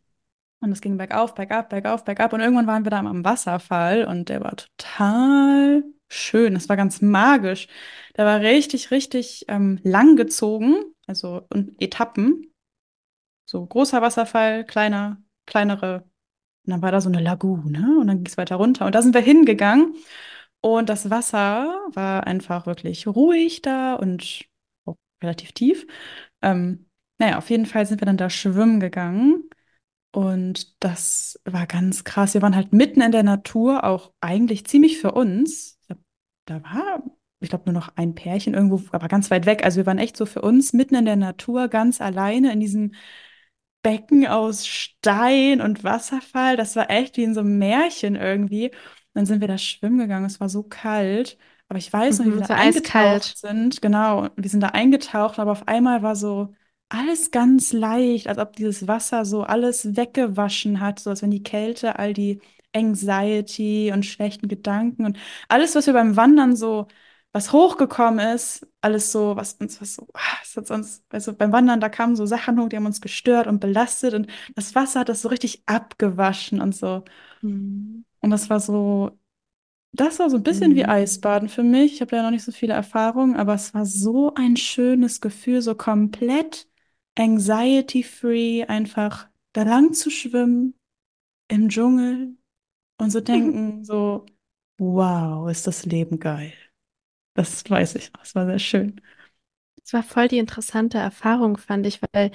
Und es ging bergauf, bergab, bergauf, bergab. Und irgendwann waren wir da am Wasserfall und der war total schön. Es war ganz magisch. Der war richtig, richtig ähm, lang gezogen, also und Etappen. So großer Wasserfall, kleiner, kleinere. Und dann war da so eine Lagune und dann ging es weiter runter. Und da sind wir hingegangen. Und das Wasser war einfach wirklich ruhig da und auch relativ tief. Ähm, naja, auf jeden Fall sind wir dann da schwimmen gegangen. Und das war ganz krass. Wir waren halt mitten in der Natur, auch eigentlich ziemlich für uns. Da war, ich glaube, nur noch ein Pärchen irgendwo, aber ganz weit weg. Also wir waren echt so für uns mitten in der Natur, ganz alleine in diesem Becken aus Stein und Wasserfall. Das war echt wie in so einem Märchen irgendwie. Dann sind wir da schwimmen gegangen. Es war so kalt. Aber ich weiß noch, wie wir Mhm, da so eingetaucht eiskalt. sind. Genau, wir sind da eingetaucht, aber auf einmal war so alles ganz leicht, als ob dieses Wasser so alles weggewaschen hat, so als wenn die Kälte all die Anxiety und schlechten Gedanken und alles, was wir beim Wandern so, was hochgekommen ist, alles so, was uns, was so, ah, es hat uns, also beim Wandern, da kamen so Sachen hoch, die haben uns gestört und belastet und das Wasser hat das so richtig abgewaschen und so. Mhm. Und das war so, das war so ein bisschen wie Mhm. Eisbaden für mich. Ich habe ja noch nicht so viele Erfahrungen, aber es war so ein schönes Gefühl, so komplett anxiety-free, einfach da lang zu schwimmen im Dschungel und so denken, so, wow, ist das Leben geil. Das weiß ich noch. Es war sehr schön. Es war voll die interessante Erfahrung, fand ich, weil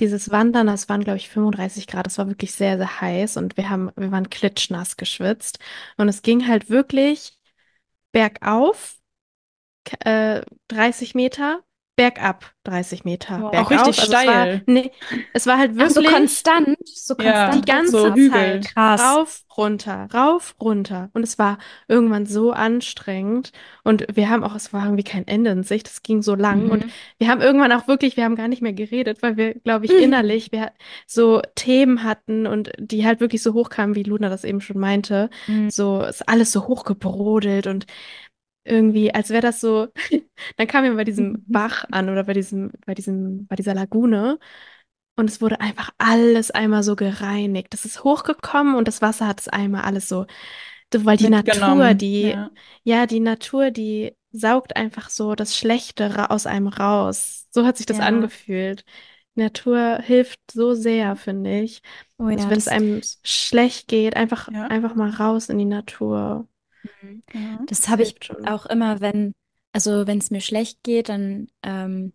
dieses Wandern, das waren, glaube ich, 35 Grad, das war wirklich sehr, sehr heiß und wir haben, wir waren klitschnass geschwitzt und es ging halt wirklich bergauf, äh, 30 Meter, bergab 30 Meter, Wow. Auch richtig bergauf. Also es war, nee, es war halt Ach, so wirklich konstant, so Ja, die konstant ganze so Hügel. Zeit Krass. rauf, runter, rauf, runter. Und es war irgendwann so anstrengend. Und wir haben auch, es war irgendwie kein Ende in Sicht. Es ging so lang. Und Mhm. wir haben irgendwann auch wirklich, wir haben gar nicht mehr geredet, weil wir, glaube ich, Mhm. innerlich wir so Themen hatten und die halt wirklich so hochkamen, wie Luna das eben schon meinte. Mhm. So ist alles so hochgebrodelt und irgendwie, als wäre das so, *laughs* dann kamen wir bei diesem *laughs* Bach an oder bei diesem, bei diesem, bei dieser Lagune und es wurde einfach alles einmal so gereinigt. Das ist hochgekommen und das Wasser hat es einmal alles so, weil die Natur, die, Ja. ja, die Natur, die saugt einfach so das Schlechte ra aus einem raus. So hat sich das Ja. angefühlt. Natur hilft so sehr, finde ich. Oh Also ja, wenn es einem schlecht geht, einfach, Ja. einfach mal raus in die Natur. Mhm. Ja. das habe ich schon. auch immer, wenn, also wenn es mir schlecht geht, dann ähm,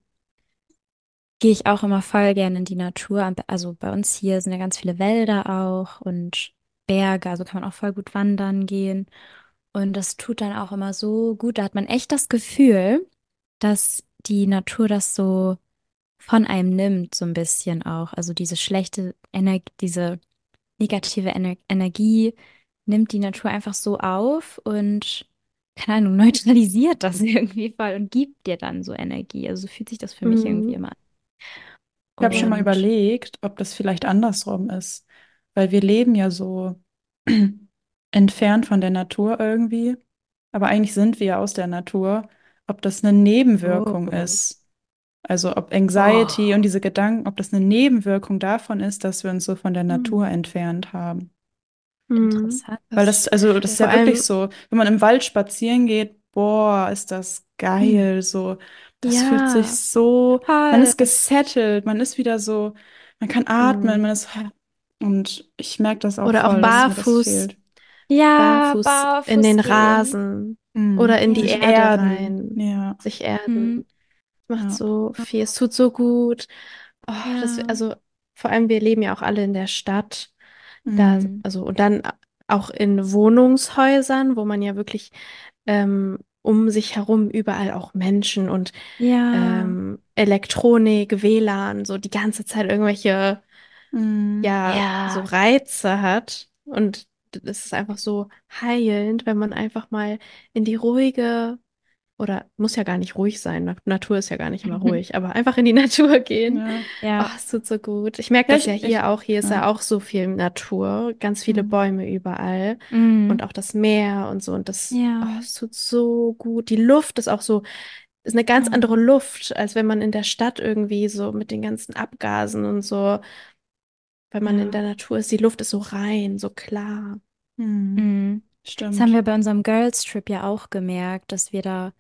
gehe ich auch immer voll gerne in die Natur. Also bei uns hier sind ja ganz viele Wälder auch und Berge, also kann man auch voll gut wandern gehen. Und das tut dann auch immer so gut. Da hat man echt das Gefühl, dass die Natur das so von einem nimmt, so ein bisschen auch. Also diese schlechte Energie, diese negative Ener Energie nimmt die Natur einfach so auf und, keine Ahnung, *laughs* neutralisiert das irgendwie voll und gibt dir dann so Energie. Also so fühlt sich das für mich irgendwie Mhm. immer an. Ich habe schon mal überlegt, ob das vielleicht andersrum ist, weil wir leben ja so *clears throat* entfernt von der Natur irgendwie, aber eigentlich sind wir ja aus der Natur, ob das eine Nebenwirkung Oh. ist. Also ob Anxiety Oh. und diese Gedanken, ob das eine Nebenwirkung davon ist, dass wir uns so von der. Natur entfernt haben. Mhm. interessant. Weil das, also das ist ja wirklich so, wenn man im Wald spazieren geht, boah, ist das geil, so, das fühlt sich Ja, so, man ist gesettelt, man ist wieder so, man kann atmen, Mhm. man ist, und ich merke das auch oder auch voll, dass mir das barfuß, fehlt. Ja, barfuß in den gehen. Rasen Mhm. oder in die Sich. Erde erden, rein, ja, sich erden. Mhm. Macht ja, so viel, es tut so gut. Oh, das, Ja. also vor allem, wir leben ja auch alle in der Stadt. Da, Mhm. also, und dann auch in Wohnungshäusern, wo man ja wirklich ähm, um sich herum überall auch Menschen und Ja. ähm, Elektronik, WLAN, so die ganze Zeit irgendwelche, Mhm. ja, so Ja. Reize hat. Und es ist einfach so heilend, wenn man einfach mal in die ruhige, oder muss ja gar nicht ruhig sein, Na- Natur ist ja gar nicht immer *laughs* ruhig, aber einfach in die *laughs* Natur gehen. Ja, Oh, Ja. es tut so gut. Ich merke das ja hier ich, auch. Hier ist ja ja. auch so viel Natur, ganz viele Mhm. Bäume überall Mhm. und auch das Meer und so. Und das, oh, Ja. es tut so gut. Die Luft ist auch so, ist eine ganz andere Mhm. Luft, als wenn man in der Stadt irgendwie so mit den ganzen Abgasen und so, wenn man in der Natur ist, die Luft ist so rein, so klar. Mhm. Das haben Stimmt. wir bei unserem Girls Trip ja auch gemerkt, dass wir da,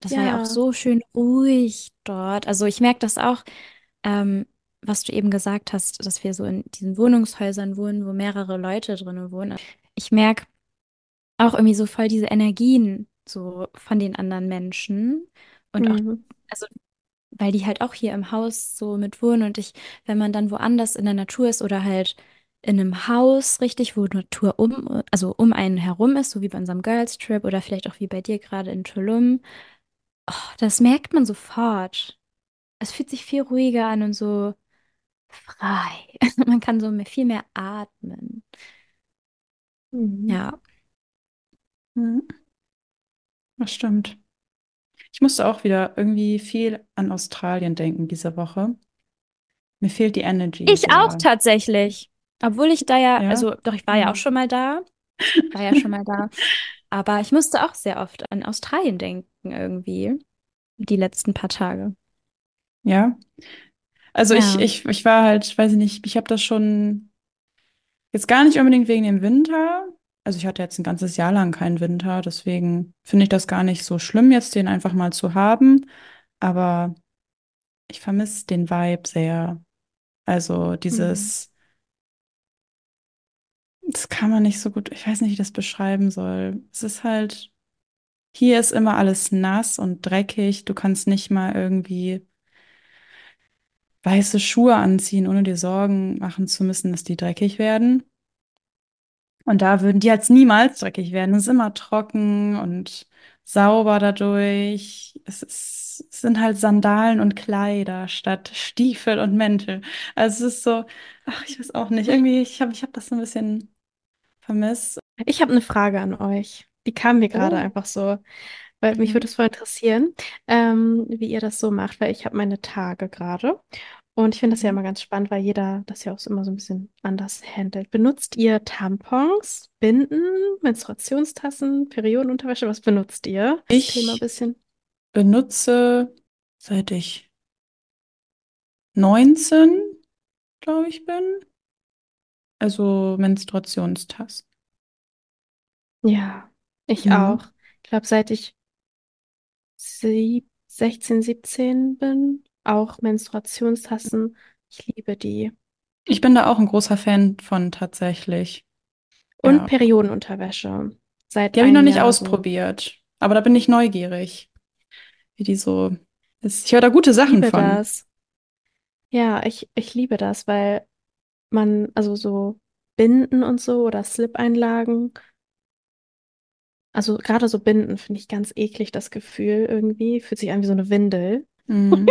das war ja auch Ja. so schön ruhig dort. Also ich merke das auch, ähm, was du eben gesagt hast, dass wir so in diesen Wohnungshäusern wohnen, wo mehrere Leute drinnen wohnen. Ich merke auch irgendwie so voll diese Energien so von den anderen Menschen und auch, Mhm. also weil die halt auch hier im Haus so mit wohnen und ich, wenn man dann woanders in der Natur ist oder halt in einem Haus richtig, wo Natur um, also um einen herum ist, so wie bei unserem Girls Trip oder vielleicht auch wie bei dir gerade in Tulum, oh, das merkt man sofort. Es fühlt sich viel ruhiger an und so frei. *laughs* Man kann so mehr, viel mehr atmen. Mhm. Ja. Mhm. Das stimmt. Ich musste auch wieder irgendwie viel an Australien denken diese Woche. Mir fehlt die Energy Ich auch sehr. tatsächlich. Obwohl ich da ja, Ja? also doch, ich war ja auch Mhm. schon mal da. *laughs* War ja schon mal da. Aber ich musste auch sehr oft an Australien denken irgendwie. Die letzten paar Tage. Ja. Also ich, Ja. ich, ich war halt, weiß ich nicht, ich habe das schon jetzt gar nicht unbedingt wegen dem Winter. Also ich hatte jetzt ein ganzes Jahr lang keinen Winter, deswegen finde ich das gar nicht so schlimm, jetzt den einfach mal zu haben. Aber ich vermisse den Vibe sehr. Also Mhm. dieses, das kann man nicht so gut, ich weiß nicht, wie ich das beschreiben soll. Es ist halt, hier ist immer alles nass und dreckig. Du kannst nicht mal irgendwie weiße Schuhe anziehen, ohne dir Sorgen machen zu müssen, dass die dreckig werden. Und da würden die jetzt niemals dreckig werden. Es ist immer trocken und sauber dadurch. Es ist, es sind halt Sandalen und Kleider statt Stiefel und Mäntel. Also es ist so, ach, ich weiß auch nicht. Irgendwie, ich habe ich hab das so ein bisschen vermisst. Ich habe eine Frage an euch. Die kam mir gerade Oh. einfach so, weil mich Mhm. würde es voll interessieren, ähm, wie ihr das so macht, weil ich habe meine Tage gerade. Und ich finde das ja Mhm. immer ganz spannend, weil jeder das ja auch immer so ein bisschen anders handelt. Benutzt ihr Tampons, Binden, Menstruationstassen, Periodenunterwäsche? Was benutzt ihr? Das Thema ein Ich bisschen. benutze, seit ich 19, glaube ich, bin, also Menstruationstassen. Ja, ich Mhm. auch. Ich glaube, seit ich sieb 16, 17 bin, auch Menstruationstassen. Ich liebe die. Ich bin da auch ein großer Fan von tatsächlich. Und Ja. Periodenunterwäsche. Seit Die habe ich noch einem nicht Jahr so. ausprobiert, aber da bin ich neugierig, wie die so ist. Ich höre da gute Ich Sachen liebe von. das. Ja, ich, ich liebe das, weil man, also so Binden und so oder Slip-Einlagen, also gerade so Binden finde ich ganz eklig, das Gefühl irgendwie. Fühlt sich an wie so eine Windel. Mhm.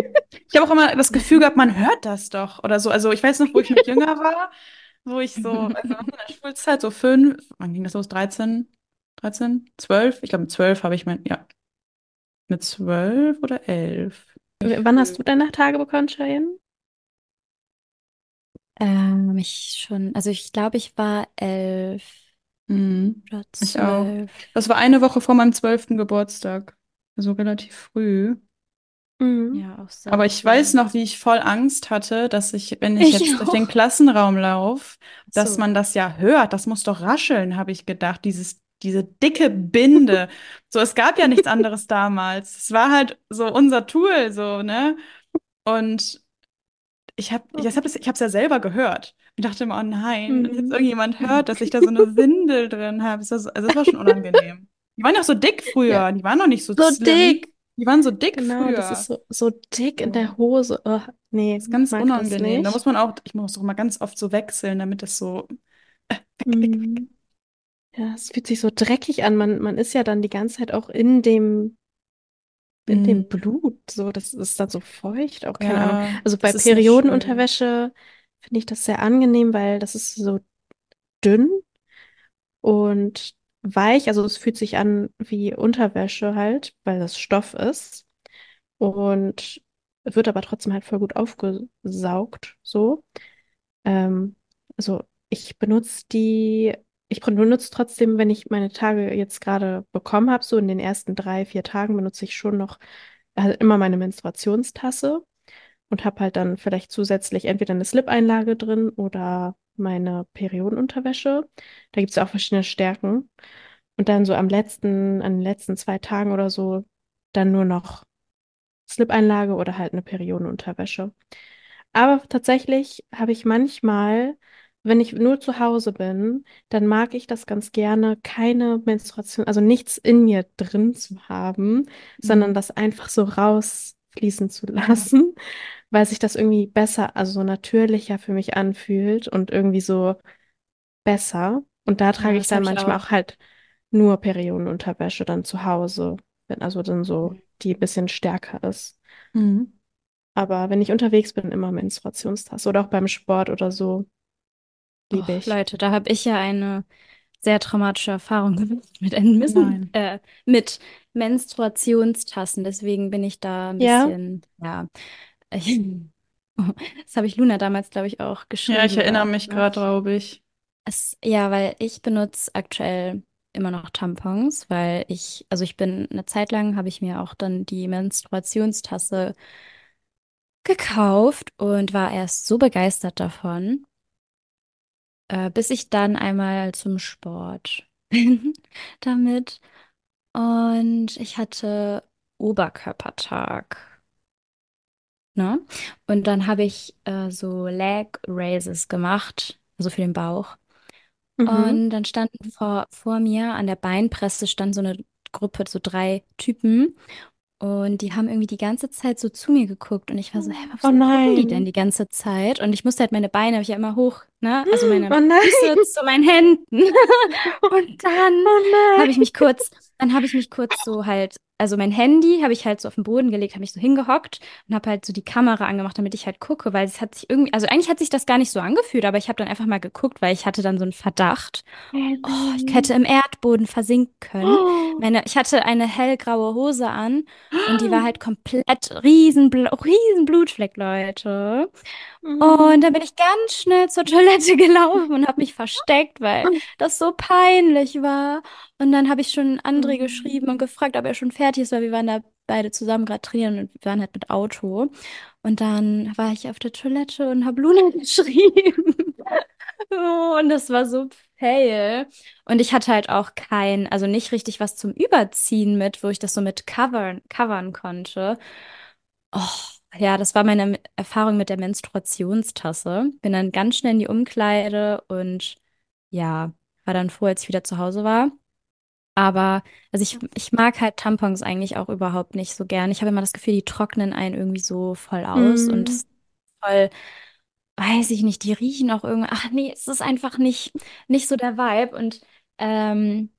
Ich habe auch immer das Gefühl gehabt, man hört das doch oder so. Also ich weiß noch, wo ich noch jünger war, wo ich so, also in der Schulzeit so fünf, wann ging das los? 13, 13, 12? Ich glaube, mit zwölf habe ich mein, ja, mit zwölf oder elf. W- Wann hast du deine Tage bekommen, Cheyenne? Ähm, ich schon, also ich glaube, ich war elf Mhm. oder Ich auch. zwölf. Das war eine Woche vor meinem zwölften Geburtstag. Also relativ früh. Mhm. Ja, auch sehr Aber ich weiß früh. noch, wie ich voll Angst hatte, dass ich, wenn ich Ich jetzt durch den auch. Klassenraum laufe, dass So. man das ja hört. Das muss doch rascheln, habe ich gedacht. Dieses, diese dicke Binde. *laughs* So, es gab ja nichts anderes damals. Es war halt so unser Tool, so, ne? Und ich habe ich hab das, ich hab's ja selber gehört. Und dachte immer, oh nein, wenn jetzt Mhm. irgendjemand hört, dass ich da so eine *laughs* Windel drin habe. Also, das war schon unangenehm. Die waren ja auch so dick Ja, früher. Die waren noch nicht so so slim. dick. Die waren so dick Genau, das ist früher. so, so dick in der Hose. Oh, nee, Das ist ganz das unangenehm. Da muss man auch, ich muss auch mal ganz oft so wechseln, damit es so äh, weg, weg, weg. Mhm. Ja, es fühlt sich so dreckig an. Man, man ist ja dann die ganze Zeit auch in dem, in dem Mm, Blut. So, das ist dann so feucht, auch keine Ahnung. Ja, Also bei. Periodenunterwäsche finde ich das sehr angenehm, weil das ist so dünn und weich. Also es fühlt sich an wie Unterwäsche halt, weil das Stoff ist. Und wird aber trotzdem halt voll gut aufgesaugt. So. Ähm, also ich benutze die, ich benutze trotzdem, wenn ich meine Tage jetzt gerade bekommen habe, so in den ersten drei, vier Tagen benutze ich schon noch halt immer meine Menstruationstasse und habe halt dann vielleicht zusätzlich entweder eine Slip-Einlage drin oder meine Periodenunterwäsche. Da gibt es ja auch verschiedene Stärken. Und dann so am letzten, an den letzten zwei Tagen oder so, dann nur noch Slip-Einlage oder halt eine Periodenunterwäsche. Aber tatsächlich habe ich manchmal, wenn ich nur zu Hause bin, dann mag ich das ganz gerne, keine Menstruation, also nichts in mir drin zu haben, sondern Mhm. das einfach so rausfließen zu *laughs* lassen, weil sich das irgendwie besser, also so natürlicher für mich anfühlt und irgendwie so besser. Und da Ja, trage ich das habe dann ich manchmal auch. auch halt nur Periodenunterwäsche dann zu Hause, wenn also dann so, die ein bisschen stärker ist. Mhm. Aber wenn ich unterwegs bin, immer Menstruationstasse oder auch beim Sport oder so, Liebe ich. Leute, da habe ich ja eine sehr traumatische Erfahrung gemacht *laughs* mit, ein- müssen, Nein. äh, mit Menstruationstassen. Deswegen bin ich da ein Ja? bisschen, ja, ich, *laughs* das habe ich Luna damals, glaube ich, auch Ja, ich geschrieben erinnere mich ne? gerade, glaube ich. Es, ja, weil ich benutze aktuell immer noch Tampons, weil ich, also ich bin eine Zeit lang, habe ich mir auch dann die Menstruationstasse gekauft und war erst so begeistert davon, äh, bis ich dann einmal zum Sport *laughs* bin damit und ich hatte Oberkörpertag, ne? Und dann habe ich äh, so Leg Raises gemacht, also für den Bauch. Mhm. Und dann standen vor, vor mir an der Beinpresse stand so eine Gruppe, so drei Typen. Und die haben irgendwie die ganze Zeit so zu mir geguckt. Und ich war so, hä, Oh was gucken die denn nein. die ganze Zeit? Und ich musste halt meine Beine, habe ich ja immer hoch, ne? Also *gasps* meine Oh nein. Füße zu meinen Händen. *laughs* *laughs* Und dann Oh habe ich nein. mich kurz, dann habe ich mich kurz so halt, also mein Handy habe ich halt so auf den Boden gelegt, habe mich so hingehockt und habe halt so die Kamera angemacht, damit ich halt gucke, weil es hat sich irgendwie, also eigentlich hat sich das gar nicht so angefühlt, aber ich habe dann einfach mal geguckt, weil ich hatte dann so einen Verdacht. Oh, ich hätte im Erdboden versinken können. Oh. Meine, ich hatte eine hellgraue Hose an und die war halt *gasps* komplett riesen, riesen Blutfleck, Leute. Und dann bin ich ganz schnell zur Toilette *laughs* gelaufen und habe mich *laughs* versteckt, weil das so peinlich war. Und dann habe ich schon André geschrieben und gefragt, ob er schon fertig ist, weil wir waren da beide zusammen gerade trainieren und wir waren halt mit Auto. Und dann war ich auf der Toilette und habe Luna *laughs* geschrieben. Oh, und das war so fail. Und ich hatte halt auch kein, also nicht richtig was zum Überziehen mit, wo ich das so mit covern, covern konnte. Oh, ja, das war meine Erfahrung mit der Menstruationstasse. Bin dann ganz schnell in die Umkleide und ja, war dann froh, als ich wieder zu Hause war. Aber, also ich, ich mag halt Tampons eigentlich auch überhaupt nicht so gern. Ich habe immer das Gefühl, die trocknen einen irgendwie so voll aus und es ist voll, weiß ich nicht, die riechen auch irgendwie. Ach nee, es ist einfach nicht, nicht so der Vibe. Und ähm,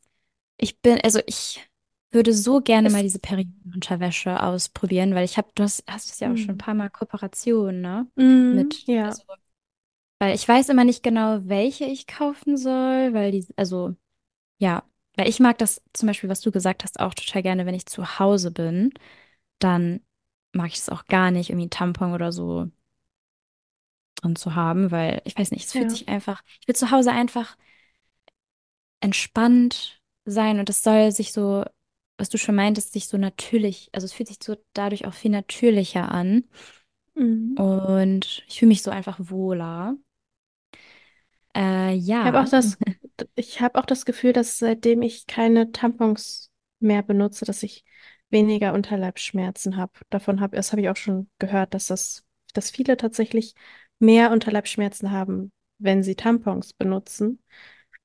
ich bin, also ich würde so gerne mal Es, diese Periodenunterwäsche ausprobieren, weil ich habe, du hast, hast es ja auch schon ein mm. paar Mal Kooperation, ne? Mm. Mit, Ja. also, weil ich weiß immer nicht genau, welche ich kaufen soll, weil die, also, ja, weil ich mag das zum Beispiel, was du gesagt hast, auch total gerne, wenn ich zu Hause bin, dann mag ich es auch gar nicht, irgendwie einen Tampon oder so drin zu haben, weil ich weiß nicht, es fühlt Ja. sich einfach, ich will zu Hause einfach entspannt sein und es soll sich so, was du schon meintest, sich so natürlich, also es fühlt sich so dadurch auch viel natürlicher an Mm. und ich fühle mich so einfach wohler. Äh, Ich habe auch ja. das, *laughs* ich habe auch das Gefühl, dass seitdem ich keine Tampons mehr benutze, dass ich weniger Unterleibsschmerzen habe. Davon habe, das habe ich auch schon gehört, dass das, dass viele tatsächlich mehr Unterleibsschmerzen haben, wenn sie Tampons benutzen.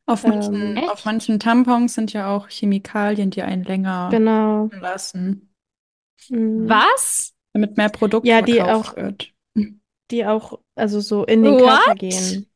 Auf manchen, Ähm, auf Echt? manchen Tampons sind ja auch Chemikalien, die einen länger genau. lassen, Mm. Was? damit mehr Produkt Ja, die verkauft auch, wird. die auch, also so in den Körper What? gehen.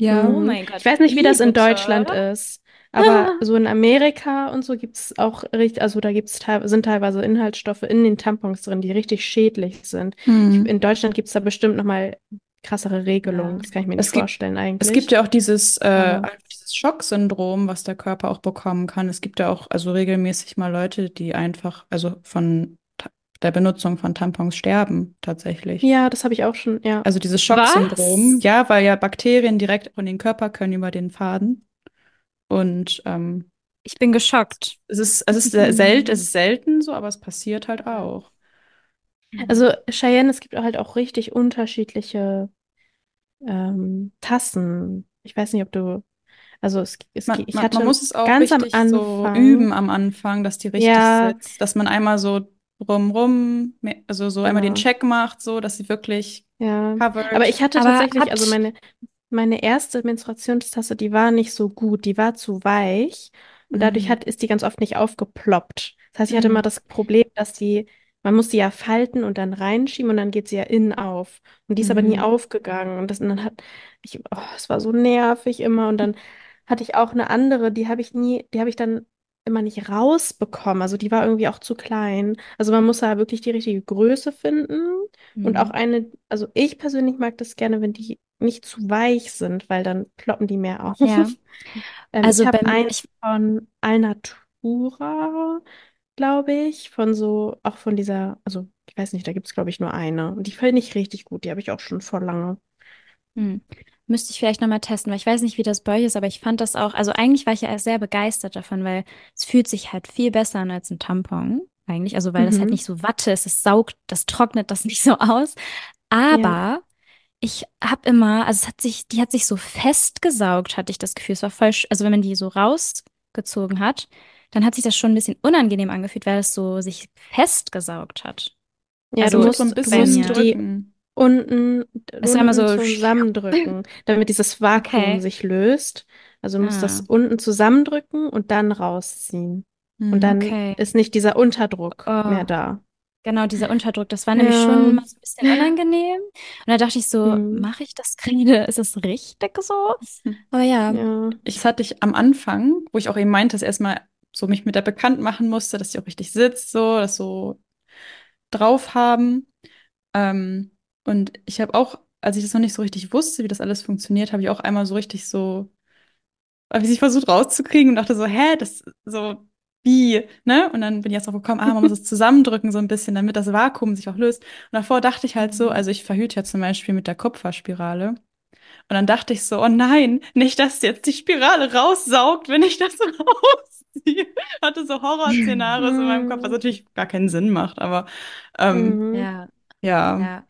Ja. Oh mein Ich Gott, weiß nicht, wie das in? Deutschland ist, aber so in Amerika und so gibt es auch richtig, also da gibt's sind teilweise Inhaltsstoffe in den Tampons drin, die richtig schädlich sind. Ich, Hm. in Deutschland gibt es da bestimmt nochmal krassere Regelungen. Ja. Das kann ich mir nicht Es gibt, vorstellen es gibt eigentlich. ja auch dieses, äh, einfach dieses Schocksyndrom, was der Körper auch bekommen kann. Es gibt ja auch also regelmäßig mal Leute, die einfach, also von der Benutzung von Tampons sterben, tatsächlich. ja, das habe ich auch schon, ja. Also dieses Schocksyndrom, ja, weil ja Bakterien direkt in den Körper können über den Faden. Und ähm, Ich bin geschockt. es ist, es ist selten, es ist selten so, aber es passiert halt auch. Also Cheyenne, es gibt halt auch richtig unterschiedliche ähm, Tassen. Ich weiß nicht, ob du, also es, es, Man, ich man, man hatte muss es auch ganz am richtig so Anfang, üben am Anfang, dass die richtig ja, sitzt, dass man einmal so drumrum, me- also so einmal den. Check macht, so, dass sie wirklich Ja, aber covered. ich hatte Aber tatsächlich, also habt, meine, meine erste Menstruationstasse, die war nicht so gut, die war zu weich und dadurch Mhm. hat, ist die ganz oft nicht aufgeploppt. Das heißt, ich hatte immer Mhm. das Problem, dass die, man muss die ja falten und dann reinschieben und dann geht sie ja innen auf. Und die ist aber nie Mhm. aufgegangen und das und dann hat, ich, oh, es war so nervig immer und dann hatte ich auch eine andere, die habe ich nie, die habe ich dann immer nicht rausbekommen. Also die war irgendwie auch zu klein. Also man muss da wirklich die richtige Größe finden. Und auch hm, eine, also ich persönlich mag das gerne, wenn die nicht zu weich sind, weil dann ploppen die mehr auf. ja, *laughs* Ähm, ich also habe bei eine ich, von Alnatura, glaube ich, von so, auch von dieser, also ich weiß nicht, da gibt es, glaube ich, nur eine. Und die finde ich richtig gut, die habe ich auch schon vor lange. Müsste ich vielleicht nochmal testen, weil ich weiß nicht, wie das bei euch ist, aber ich fand das auch, also eigentlich war ich ja sehr begeistert davon, weil es fühlt sich halt viel besser an als ein Tampon. Eigentlich, also weil das halt Mhm. nicht so Watte ist, es saugt, das trocknet das *laughs* nicht so aus. Ja. Aber ich habe immer, also es hat sich, die hat sich so festgesaugt, hatte ich das Gefühl. Es war voll, also wenn man die so rausgezogen hat, dann hat sich das schon ein bisschen unangenehm angefühlt, weil es so sich festgesaugt hat. Ja, du Du Also musst so ein musst, du musst die drücken. Unten, Es unten so, zusammendrücken, *laughs* damit dieses Vakuum okay. sich löst. Also du musst das Ah, unten zusammendrücken und dann rausziehen. Und Mhm. dann okay. ist nicht dieser Unterdruck mehr Oh, da. genau, dieser Unterdruck, das war nämlich schon mal so ein bisschen unangenehm. Und da dachte ich so, Hm. mache ich das gerade? *laughs* Ist das richtig so? *laughs* Aber ja, Ja. Ich, das hatte ich am Anfang, wo ich auch eben meinte, dass erstmal so mich mit der bekannt machen musste, dass sie auch richtig sitzt, so, das so drauf haben. Ähm, und ich habe auch, als ich das noch nicht so richtig wusste, wie das alles funktioniert, habe ich auch einmal so richtig so, habe ich versucht rauszukriegen und dachte so, hä, das so, wie, ne? Und dann bin ich erst drauf gekommen, ah, man muss es zusammendrücken so ein bisschen, damit das Vakuum sich auch löst. Und davor dachte ich halt so, Mhm. also ich verhüte ja zum Beispiel mit der Kupferspirale. Und dann dachte ich so, oh nein, nicht, dass jetzt die Spirale raussaugt, wenn ich das so *laughs* rausziehe. Hatte so Horrorszenarios in meinem Kopf, was *laughs* natürlich gar keinen Sinn macht, aber ähm, Mhm. ja, ja. ja.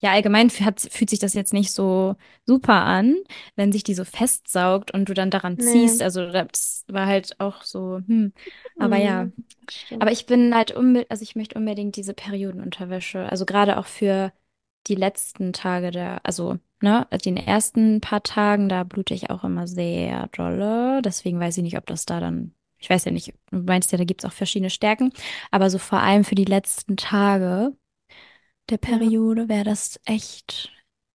Ja, allgemein fühlt sich das jetzt nicht so super an, wenn sich die so festsaugt und du dann daran ziehst. Nee. Also das war halt auch so, hm. Aber ja, Mhm. Aber stimmt. ich bin halt unbedingt, also ich möchte unbedingt diese Periodenunterwäsche. Also gerade auch für die letzten Tage der, also, ne, den ersten paar Tagen, da blute ich auch immer sehr dolle. Deswegen weiß ich nicht, ob das da dann, ich weiß ja nicht, du meinst ja, da gibt es auch verschiedene Stärken, aber so vor allem für die letzten Tage der. Periode wäre das echt,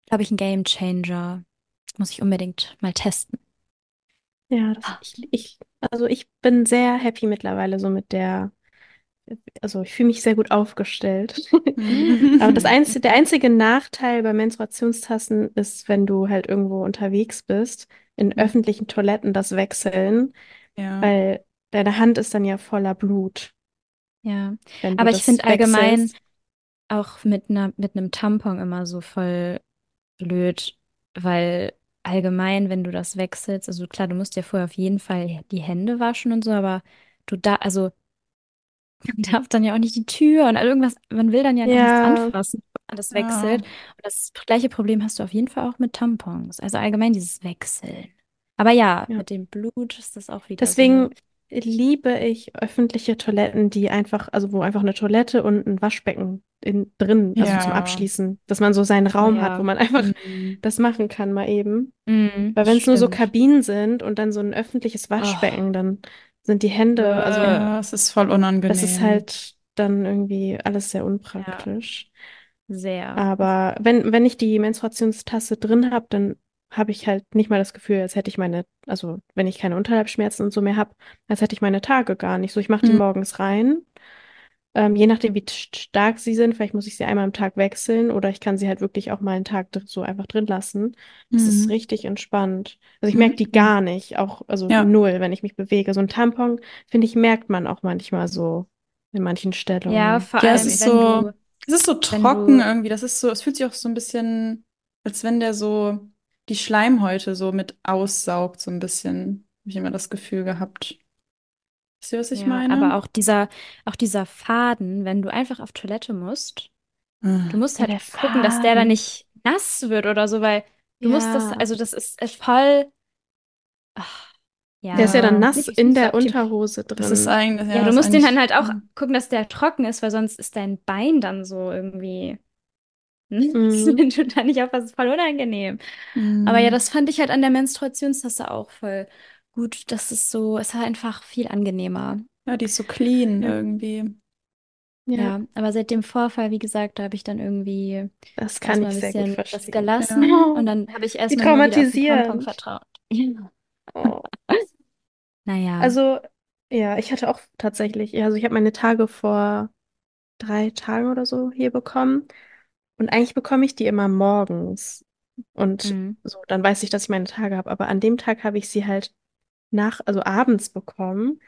glaube ich, ein Game Changer. Das muss ich unbedingt mal testen. Ja, das, Ah. ich, ich, also ich bin sehr happy mittlerweile so mit der, also ich fühle mich sehr gut aufgestellt. *laughs* Aber das Mhm. einzige, der einzige Nachteil bei Menstruationstassen ist, wenn du halt irgendwo unterwegs bist, in öffentlichen Toiletten das Wechseln, Ja. weil deine Hand ist dann ja voller Blut, Ja, aber ich finde allgemein. Auch mit einer, mit einem Tampon immer so voll blöd, weil allgemein, wenn du das wechselst, also klar, du musst ja vorher auf jeden Fall die Hände waschen und so, aber du da, also *laughs* man darf dann ja auch nicht die Tür und irgendwas, man will dann ja nichts Ja, anfassen, wenn man das Ja. wechselt. Und das gleiche Problem hast du auf jeden Fall auch mit Tampons. Also allgemein dieses Wechseln. Aber ja, ja. mit dem Blut ist das auch wieder so. Deswegen liebe ich öffentliche Toiletten, die einfach, also wo einfach eine Toilette und ein Waschbecken in, drin, also zum Ja. Abschließen, dass man so seinen Oh Raum hat, ja. wo man einfach Mhm. das machen kann, mal eben. Mhm, Weil wenn es nur so. Kabinen sind und dann so ein öffentliches Waschbecken, dann sind die Hände, also Ja, es ist voll das ist unangenehm. halt dann irgendwie alles sehr unpraktisch. Sehr. Aber wenn, wenn ich die Menstruationstasse drin habe, dann habe ich halt nicht mal das Gefühl, als hätte ich meine, also wenn ich keine Unterleibsschmerzen und so mehr habe, als hätte ich meine Tage gar nicht. So, ich mache die Mhm. morgens rein. Ähm, je nachdem, wie st- stark sie sind, vielleicht muss ich sie einmal am Tag wechseln oder ich kann sie halt wirklich auch mal einen Tag so einfach drin lassen. Das ist Mhm. richtig entspannt. Also ich merke die Mhm. gar nicht, auch, also Ja. null, wenn ich mich bewege. So ein Tampon, finde ich, merkt man auch manchmal so in manchen Ja, Stellungen. vor Ja, es allem, ist wenn so, du, es ist so trocken du, irgendwie. Das ist so, es fühlt sich auch so ein bisschen, als wenn der so die Schleimhäute so mit aussaugt, so ein bisschen. Habe ich immer das Gefühl gehabt. Wisst ihr, was ich ja, meine? aber auch dieser, auch dieser Faden, wenn du einfach auf Toilette musst, du Ah. musst Ja, halt der gucken, dass der da Faden. nicht nass wird oder so, weil du musst das, Ja. also das ist voll, ach, Der ist ja dann Ja. nass nicht, in der. Unterhose Das ist drin. eigentlich, Ja, ja, du musst den dann halt auch gucken, dass der trocken ist, weil sonst ist dein Bein dann so irgendwie, *laughs* Mhm. tut da nicht auf, das ist voll unangenehm. Aber ja, Hm. das fand ich halt an der Menstruationstasse auch voll gut. Das ist so, es war einfach viel angenehmer. Ja, die ist so clean Ja. irgendwie. Ja, Ja, aber seit dem Vorfall, wie gesagt, da habe ich dann irgendwie das kann erstmal ich ein sehr gut bisschen das verstehen. gelassen Ja. und dann habe ich Wie erstmal nur wieder auf den Tampon traumatisierend. vertraut. *laughs* Ja. Oh. Naja. Also, ja, ich hatte auch tatsächlich, also ich habe meine Tage vor drei Tagen oder so hier bekommen. Und eigentlich bekomme ich die immer morgens. Und Mhm. so, dann weiß ich, dass ich meine Tage habe. Aber an dem Tag habe ich sie halt nach, also abends bekommen.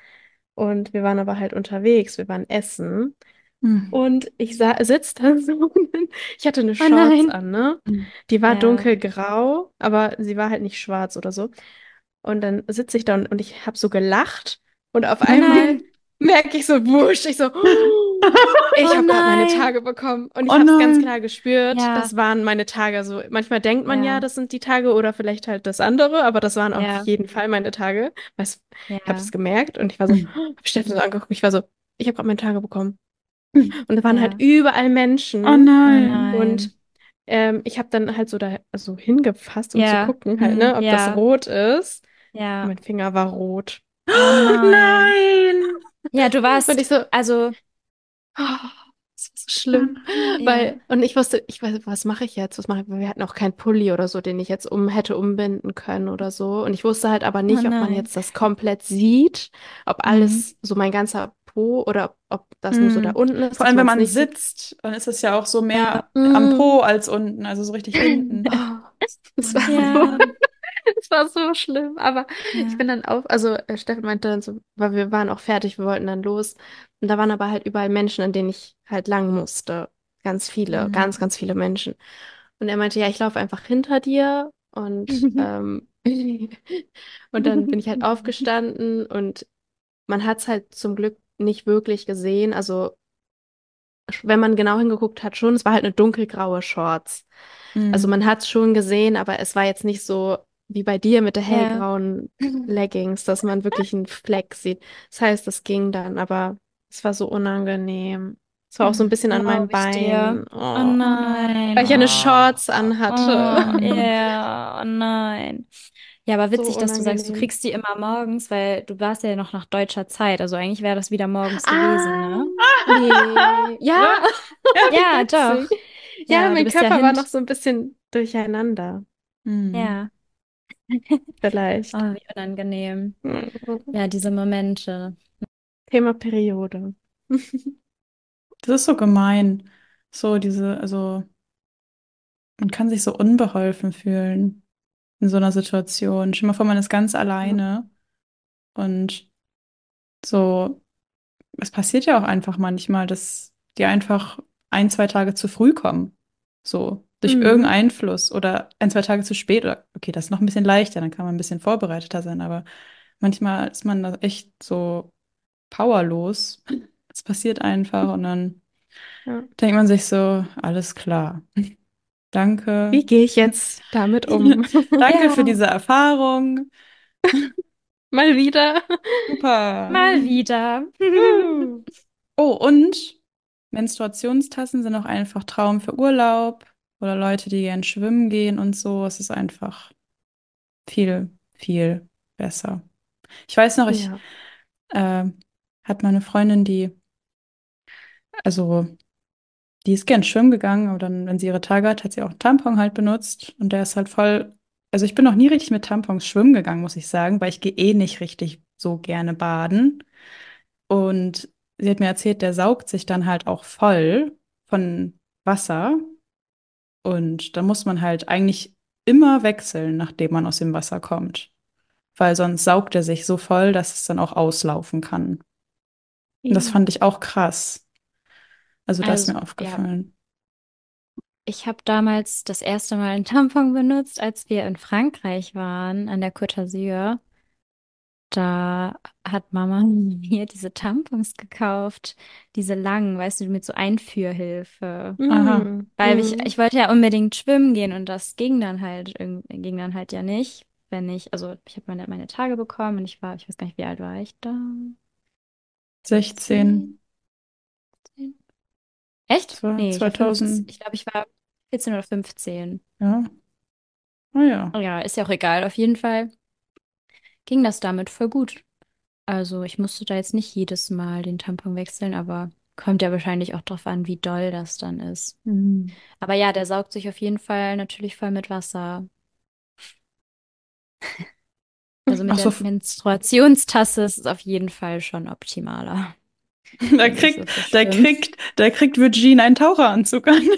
Und wir waren aber halt unterwegs, wir waren essen. Hm. Und ich sitze da *laughs* so. Ich hatte eine Oh Shorts nein. an, ne? Hm. Die war Ja. dunkelgrau, aber sie war halt nicht schwarz oder so. Und dann sitze ich da und, und ich habe so gelacht. Und auf Oh einmal *laughs* merke ich so, wusch, ich so, *laughs* ich Oh habe gerade meine. Tage bekommen. Und ich Oh habe es ganz klar gespürt, Ja. das waren meine Tage. Also manchmal denkt man ja, Ja. das sind die Tage oder vielleicht halt das andere, aber das waren auf Ja. jeden Fall meine Tage. Weißt, ich habe es gemerkt und ich war so, Hm. *laughs* *gasps* hab Steffen so angeguckt, ich war so, ich habe gerade meine Tage bekommen. *laughs* Und da waren Ja. halt überall Oh Menschen. Oh nein. Und nein. ähm, ich habe dann halt so da so hingefasst, um zu gucken, halt, ne, ob das rot ist. Und Ja. mein Finger war rot. Oh nein. *gasps* Nein. Ja, du Und warst, ich so, also, oh, das war so Oh schlimm. ja. Weil, und ich wusste, ich weiß, was mache ich jetzt? Was mache ich? Wir hatten auch keinen Pulli oder so, den ich jetzt um hätte umbinden können oder so. Und ich wusste halt aber Oh nicht, ob man jetzt das komplett sieht, ob Hm. alles, so mein ganzer Po oder ob, das nur so da Hm. unten ist, Vor allem, wenn man nicht sieht. sitzt, dann ist es ja auch so Ja. mehr am Mm. Po als unten, also so richtig hinten. *laughs* Oh, Oh es war so, *laughs* Ja. es war so schlimm. Aber ich Ja. bin dann auf, also äh, Steffen meinte dann so, weil wir waren auch fertig, wir wollten dann los. Und da waren aber halt überall Menschen, an denen ich halt lang musste. Ganz viele, Mhm. ganz, ganz viele Menschen. Und er meinte, ja, ich laufe einfach hinter dir. Und, *laughs* ähm, *laughs* und dann bin ich halt aufgestanden und man hat es halt zum Glück nicht wirklich gesehen. Also, wenn man genau hingeguckt hat, schon, es war halt eine dunkelgraue Shorts. Also Hm. man hat es schon gesehen, aber es war jetzt nicht so wie bei dir mit der Ja. hellgrauen *laughs* Leggings, dass man wirklich einen Fleck sieht. Das heißt, es ging dann, aber es war so unangenehm. Es war auch so ein Hm. bisschen an meinem. Bein. Oh Oh, nein. weil ich ja eine Oh. Shorts anhatte. Oh, *laughs* Hm. ja. Oh nein. Ja, aber So witzig, dass du sagst, du kriegst die immer morgens, weil du warst ja noch nach deutscher Zeit. Also eigentlich wäre das wieder morgens gewesen, Ah, ne? *laughs* nee. Ja, wie Ja, doch. Ja, Ja, *laughs* mein bist ja Körper war noch so ein bisschen durcheinander. Hm. Ja. Vielleicht. Oh, wie unangenehm. Mhm. Ja, diese Momente. Thema Periode. Das ist so gemein. So diese, also man kann sich so unbeholfen fühlen in so einer Situation. Stell mal vor, man ist ganz alleine und so, es passiert ja auch einfach manchmal, dass die einfach ein, zwei Tage zu früh kommen. So, durch Mhm. irgendeinen Einfluss oder ein, zwei Tage zu spät. Oder okay, das ist noch ein bisschen leichter, dann kann man ein bisschen vorbereiteter sein, aber manchmal ist man da echt so powerlos. Es passiert einfach und dann Ja. denkt man sich so, alles klar. Danke. Wie gehe ich jetzt damit um? *laughs* Danke Ja. für diese Erfahrung. *laughs* Mal wieder. Super. Mal wieder. *laughs* Oh, und Menstruationstassen sind auch einfach Traum für Urlaub oder Leute, die gern schwimmen gehen und so. Es ist einfach viel, viel besser. Ich weiß noch, ich Ja. äh, hatte meine Freundin, die, also, die ist gern schwimmen gegangen, aber dann, wenn sie ihre Tage hat, hat sie auch einen Tampon halt benutzt und der ist halt voll. Also, ich bin noch nie richtig mit Tampons schwimmen gegangen, muss ich sagen, weil ich gehe eh nicht richtig so gerne baden. Und sie hat mir erzählt, der saugt sich dann halt auch voll von Wasser. Und da muss man halt eigentlich immer wechseln, nachdem man aus dem Wasser kommt. Weil sonst saugt er sich so voll, dass es dann auch auslaufen kann. Und das fand ich auch krass. Also, das ist Also, mir ja. aufgefallen. Ich habe damals das erste Mal einen Tampon benutzt, als wir in Frankreich waren, an der Côte d'Azur. Da hat Mama *laughs* mir diese Tampons gekauft, diese langen, weißt du, mit so Einführhilfe. Aha. Mhm. Weil ich, Mhm. ich wollte ja unbedingt schwimmen gehen und das ging dann halt, irgend- ging dann halt ja nicht, wenn ich, also ich habe meine, meine Tage bekommen und ich war, ich weiß gar nicht, wie alt war ich da? 16. 16? Echt? Das war Nee, ich war 15. 2000. Ich glaube, ich war 14 oder 15. Ja. Ja. Ja, ist ja auch egal. Auf jeden Fall ging das damit voll gut. Also ich musste da jetzt nicht jedes Mal den Tampon wechseln, aber kommt ja wahrscheinlich auch drauf an, wie doll das dann ist. Mhm. Aber ja, der saugt sich auf jeden Fall natürlich voll mit Wasser. Also mit so, der Menstruationstasse ist es auf jeden Fall schon optimaler. *laughs* da kriegt, da kriegt, da kriegt Virgin einen Taucheranzug an. *laughs*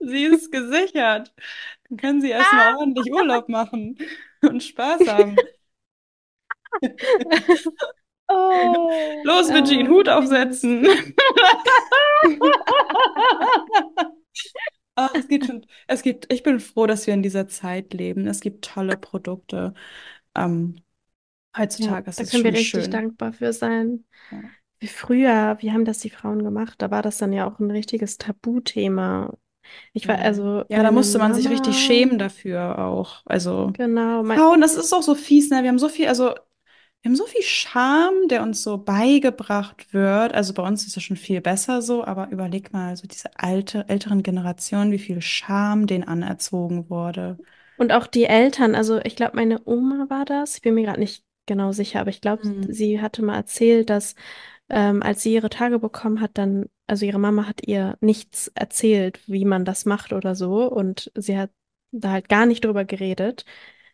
Sie ist gesichert. Dann kann sie erstmal ordentlich Urlaub machen und Spaß haben. *laughs* Oh. Los, Virgin, Ah, Hut aufsetzen. Ach, es geht schon, es gibt, ich bin froh, dass wir in dieser Zeit leben. Es gibt tolle Produkte. Ähm, Ja, heutzutage ist da es können wir schon richtig schön. dankbar für sein. Ja. Wie früher, wie haben das die Frauen gemacht? Da war das dann ja auch ein richtiges Tabuthema. Ich war, Ja. also Ja, da meine musste man sich richtig Mama, schämen dafür auch. Also, genau, mein, Frauen, das ist auch so fies, ne? Wir haben so viel, also, wir haben so viel Scham, der uns so beigebracht wird. Also bei uns ist es schon viel besser so, aber überleg mal, so diese alte, älteren Generationen, wie viel Scham denen anerzogen wurde. und auch die Eltern, also ich glaube, meine Oma war das, ich bin mir gerade nicht genau sicher, aber ich glaube, Hm. sie hatte mal erzählt, dass ähm, als sie ihre Tage bekommen hat, dann, also ihre Mama hat ihr nichts erzählt, wie man das macht oder so, und sie hat da halt gar nicht drüber geredet.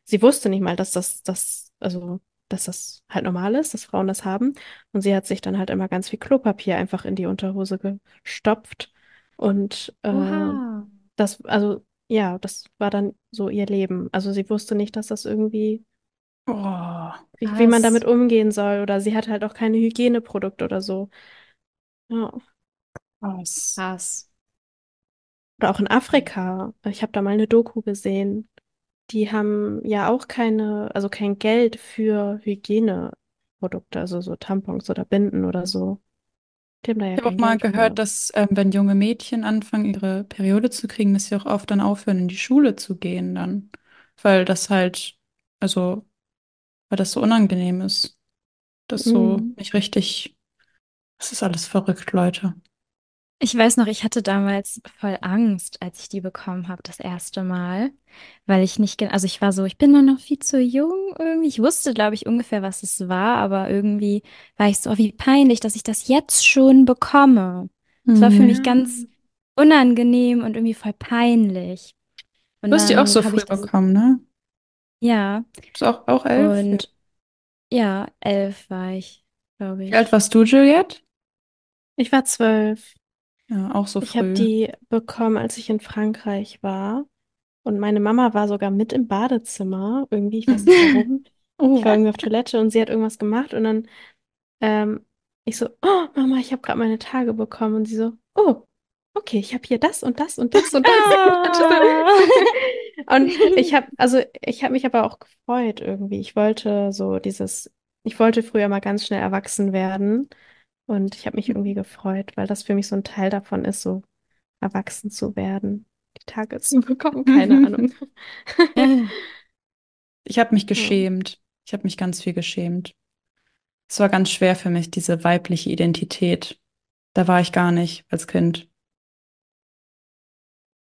Sie wusste nicht mal, dass das, das, also, dass das halt normal ist, dass Frauen das haben. Und sie hat sich dann halt immer ganz viel Klopapier einfach in die Unterhose gestopft. Und äh, Oha. das, also, ja, das war dann so ihr Leben. Also sie wusste nicht, dass das irgendwie, Oh, wie, wie man damit umgehen soll. Oder sie hat halt auch keine Hygieneprodukte oder so. Ja. krass. Krass. Oder auch in Afrika. Ich habe da mal eine Doku gesehen. Die haben ja auch keine, also kein Geld für Hygieneprodukte, also so Tampons oder Binden oder so. Die haben da ja Ich habe auch kein mal Geld gehört, für. dass ähm, wenn junge Mädchen anfangen, ihre Periode zu kriegen, dass sie auch oft dann aufhören, in die Schule zu gehen dann. Weil das halt, also, weil das so unangenehm ist. Das so Mhm. nicht richtig. Das ist alles verrückt, Leute. Ich weiß noch, ich hatte damals voll Angst, als ich die bekommen habe, das erste Mal, weil ich nicht, gen- also ich war so, ich bin doch noch viel zu jung irgendwie. Ich wusste, glaube ich, ungefähr, was es war, aber irgendwie war ich so, oh, wie peinlich, dass ich das jetzt schon bekomme. Es war für Mhm. mich ganz unangenehm und irgendwie voll peinlich. Und Du hast die auch dann so habe früh ich das, bekommen, ne? ja, Bist du auch, auch elf? Ja. und ja, elf war ich, glaube Wie alt ich. warst du, Juliette? Ich war zwölf. Ja, auch so Ich habe früh. die bekommen, als ich in Frankreich war. Und meine Mama war sogar mit im Badezimmer. Irgendwie, ich weiß nicht *laughs* warum. Oh. Ich war irgendwie auf Toilette und sie hat irgendwas gemacht. Und dann, ähm, ich so, oh, Mama, ich habe gerade meine Tage bekommen. Und sie so, oh, okay, ich habe hier das und das und das und *laughs* das. Ah. Und ich habe, also ich habe mich aber auch gefreut irgendwie. Ich wollte so dieses, ich wollte früher mal ganz schnell erwachsen werden. Und ich habe mich irgendwie gefreut, weil das für mich so ein Teil davon ist, so erwachsen zu werden, die Tage zu *laughs* bekommen, keine Ahnung. *laughs* Ich habe mich geschämt. Ich habe mich ganz viel geschämt. Es war ganz schwer für mich, diese weibliche Identität. Da war ich gar nicht als Kind.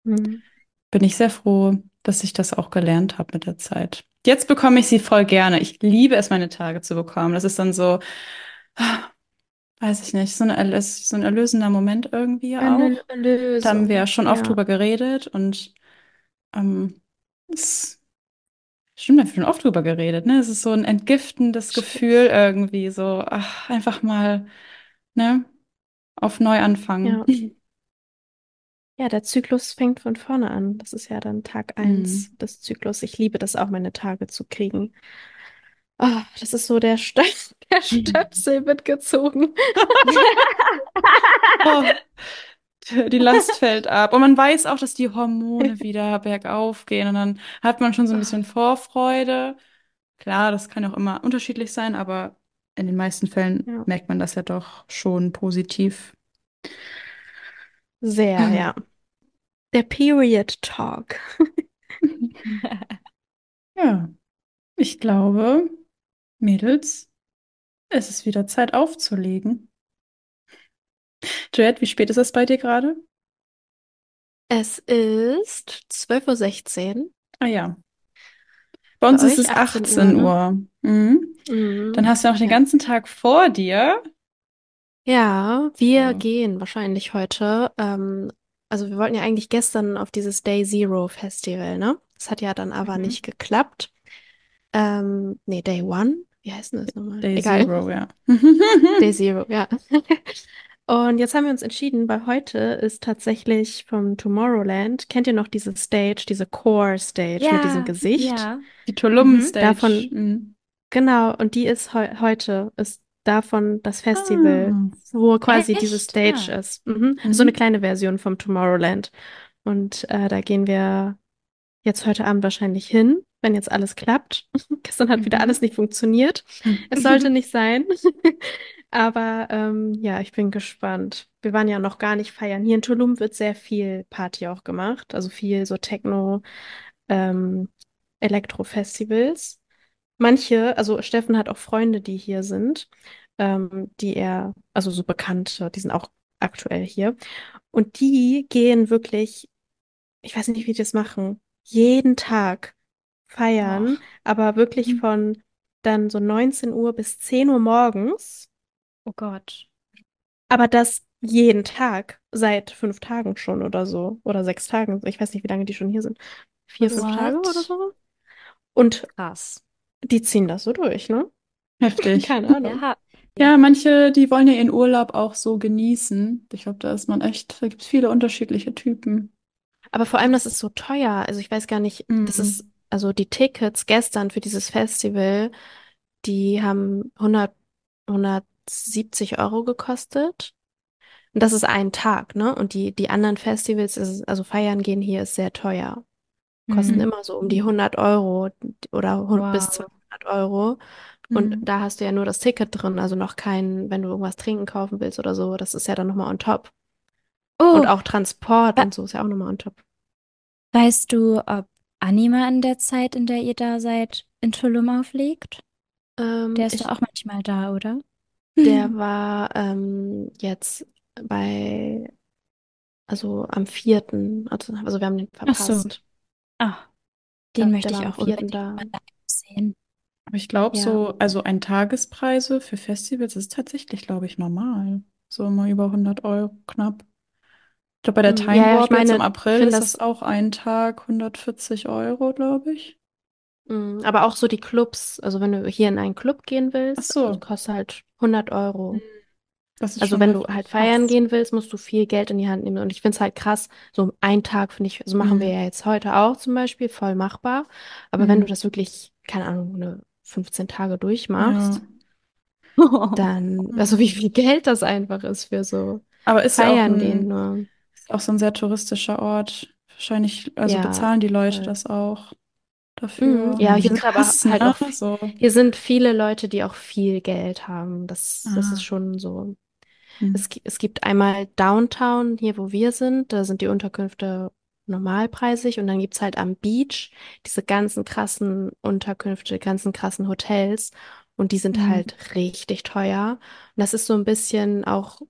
Hm. Bin ich sehr froh, dass ich das auch gelernt habe mit der Zeit. Jetzt bekomme ich sie voll gerne. Ich liebe es, meine Tage zu bekommen. Das ist dann so, weiß ich nicht, so, eine, erlös- so ein erlösender Moment irgendwie auch. Erlö- Da haben wir ja schon oft ja. drüber geredet und ähm, es stimmt, wir haben schon oft drüber geredet, ne? Es ist so ein entgiftendes Stimmt. Gefühl irgendwie, so, ach, einfach mal, ne, auf Neuanfang. Ja. Ja, der Zyklus fängt von vorne an. Das ist ja dann Tag eins Mhm. des Zyklus. Ich liebe das auch, meine Tage zu kriegen. Ah, das ist so der, Stö *laughs* der Stöpsel wird gezogen. *laughs* Oh, die Last fällt ab. Und man weiß auch, dass die Hormone *laughs* wieder bergauf gehen. Und dann hat man schon so ein bisschen Vorfreude. Klar, das kann auch immer unterschiedlich sein, aber in den meisten Fällen Ja. merkt man das ja doch schon positiv. Sehr, ja. Der Period Talk. Ja, ich glaube, Mädels, es ist wieder Zeit aufzulegen. Juliette, wie spät ist es bei dir gerade? Es ist 12.16 Uhr. Ah ja. Bei uns Bei ist es 18 Uhr, 18 ne? Uhr. Mhm. Dann Mhm. hast du noch den Ja. ganzen Tag vor dir. Ja, wir So. gehen wahrscheinlich heute. Ähm, also wir wollten ja eigentlich gestern auf dieses Day Zero Festival, ne? Das hat ja dann aber Mhm. nicht geklappt. Ähm, nee, Day One? Wie heißt denn das nochmal? Day Egal. Zero, ja. *laughs* Day Zero, ja. Und jetzt haben wir uns entschieden, weil heute ist tatsächlich vom Tomorrowland, kennt ihr noch diese Stage, diese Core Stage mit diesem Ja, Gesicht? ja. Die Tulum Mhm. Stage. Davon, Mhm. genau, und die ist heu heute, ist davon das Festival, Ah. wo quasi diese Echt? Stage Ah. ist. Mhm. So Mhm. eine kleine Version vom Tomorrowland. Und äh, da gehen wir jetzt heute Abend wahrscheinlich hin, wenn jetzt alles klappt. *laughs* Gestern hat wieder Mhm. alles nicht funktioniert. Es sollte nicht sein. *laughs* Aber ähm, ja, ich bin gespannt. Wir waren ja noch gar nicht feiern. Hier in Tulum wird sehr viel Party auch gemacht. Also viel so Techno, ähm, Elektro-Festivals. Manche, also Steffen hat auch Freunde, die hier sind, ähm, die er, also so Bekannte, die sind auch aktuell hier. Und die gehen wirklich, ich weiß nicht, wie die das machen, jeden Tag feiern, Och. aber wirklich Mhm. von dann so 19 Uhr bis 10 Uhr morgens. Oh Gott. Aber das jeden Tag, seit fünf Tagen schon oder so. Oder sechs Tagen. Ich weiß nicht, wie lange die schon hier sind. Vier, fünf Tage oder What? so. Und Krass. die ziehen das so durch, ne? Heftig. *laughs* Keine Ahnung. Ja. Ja, manche, die wollen ja ihren Urlaub auch so genießen. Ich glaube, da ist man echt, da gibt es viele unterschiedliche Typen. Aber vor allem, das ist so teuer. Also ich weiß gar nicht, das ist, Mhm. also die Tickets gestern für dieses Festival, die haben 100, 170 Euro gekostet. Und das ist ein Tag, ne? Und die, die anderen Festivals, ist, also feiern gehen hier, ist sehr teuer. Kosten Mhm. immer so um die 100 Euro oder hun- bis Wow. 200 Euro. Und Mhm. da hast du ja nur das Ticket drin, also noch kein, wenn du irgendwas trinken kaufen willst oder so, das ist ja dann nochmal on top. Und Oh, auch Transport we- und so ist ja auch nochmal on top. weißt du, ob Anima in der Zeit, in der ihr da seid, in Tulum auflegt? Ähm, Der ist ich, doch auch manchmal da, oder? der *laughs* war ähm, jetzt bei, also am vierten, also, also wir haben den Ach so. verpasst. Ah, den der möchte ich auch unbedingt da. mal live sehen. Aber ich glaube Ja. so, also ein Tagespreise für Festivals ist tatsächlich, glaube ich, normal. So immer über 100 Euro knapp. Ich glaube, bei der Hm, Time Ja, Warp im meine, ich April ist das, das auch ein Tag 140 Euro, glaube ich. hm, aber auch so die Clubs, also wenn du hier in einen Club gehen willst, so, kostet halt 100 Euro. Hm, Also wenn du halt feiern Krass. gehen willst, musst du viel Geld in die Hand nehmen. Und ich finde es halt krass, so einen Tag finde ich, so machen wir Hm, ja jetzt heute auch zum Beispiel, voll machbar. Aber wenn du das wirklich, keine Ahnung, eine 15 Tage durchmachst, ja. dann, *laughs* also wie viel Geld das einfach ist für so Aber ist ja auch Feiern gehen ein, nur. Ist auch so ein sehr touristischer Ort. Wahrscheinlich, also Ja, bezahlen die Leute voll. das auch Mhm. dafür. Ja, hier Mhm. sind aber halt ne? auch, So. hier sind viele Leute, die auch viel Geld haben. Das, das ist Ah. schon so. Hm. Es, es gibt einmal Downtown, hier wo wir sind, da sind die Unterkünfte normalpreisig und dann gibt's halt am Beach diese ganzen krassen Unterkünfte, ganzen krassen Hotels und die sind Hm. halt richtig teuer. Und das ist so ein bisschen auch,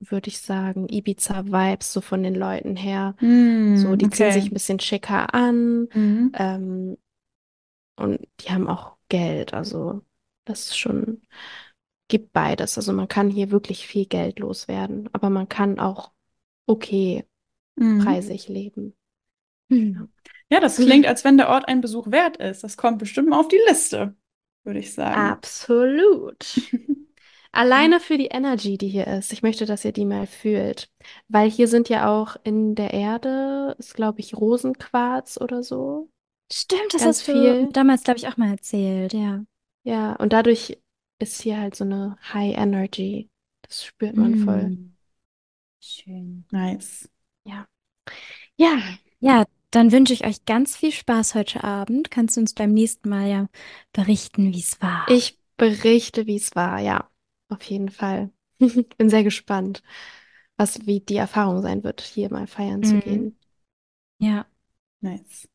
würde ich sagen, Ibiza-Vibes so von den Leuten her. So, Hm, die ziehen sich ein bisschen schicker an Mhm. ähm, und die haben auch Geld. Also das ist schon, gibt beides. Also man kann hier wirklich viel Geld loswerden, aber man kann auch okay Mhm. preisig leben. Hm. Ja, das klingt, als wenn der Ort einen Besuch wert ist. Das kommt bestimmt mal auf die Liste, würde ich sagen. Absolut. *laughs* Alleine für die Energy, die hier ist. Ich möchte, dass ihr die mal fühlt. Weil hier sind ja auch in der Erde, ist glaube ich Rosenquarz oder so, Stimmt, das ganz hast du viel. damals, glaube ich, auch mal erzählt, ja. Ja, und dadurch ist hier halt so eine High Energy. Das spürt man voll. Hm. Schön. Nice. Ja. Ja, Ja, dann wünsche ich euch ganz viel Spaß heute Abend. Kannst du uns beim nächsten Mal ja berichten, wie es war. ich berichte, wie es war. Ja, auf jeden Fall. *laughs* Bin sehr gespannt, was wie die Erfahrung sein wird, hier mal feiern zu mhm. gehen. Ja. Nice.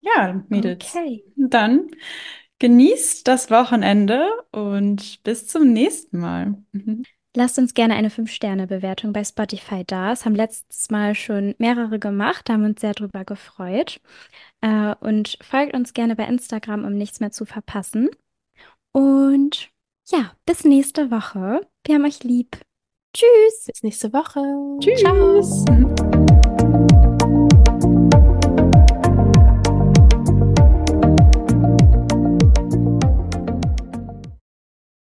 Ja, Mädels. Okay. Dann genießt das Wochenende und bis zum nächsten Mal. Mhm. Lasst uns gerne eine 5-Sterne-Bewertung bei Spotify da. Es haben letztes Mal schon mehrere gemacht, haben uns sehr drüber gefreut. Äh, und folgt uns gerne bei Instagram, um nichts mehr zu verpassen. Und ja, bis nächste Woche. Wir haben euch lieb. Tschüss. Bis nächste Woche. Tschüss. Ciao.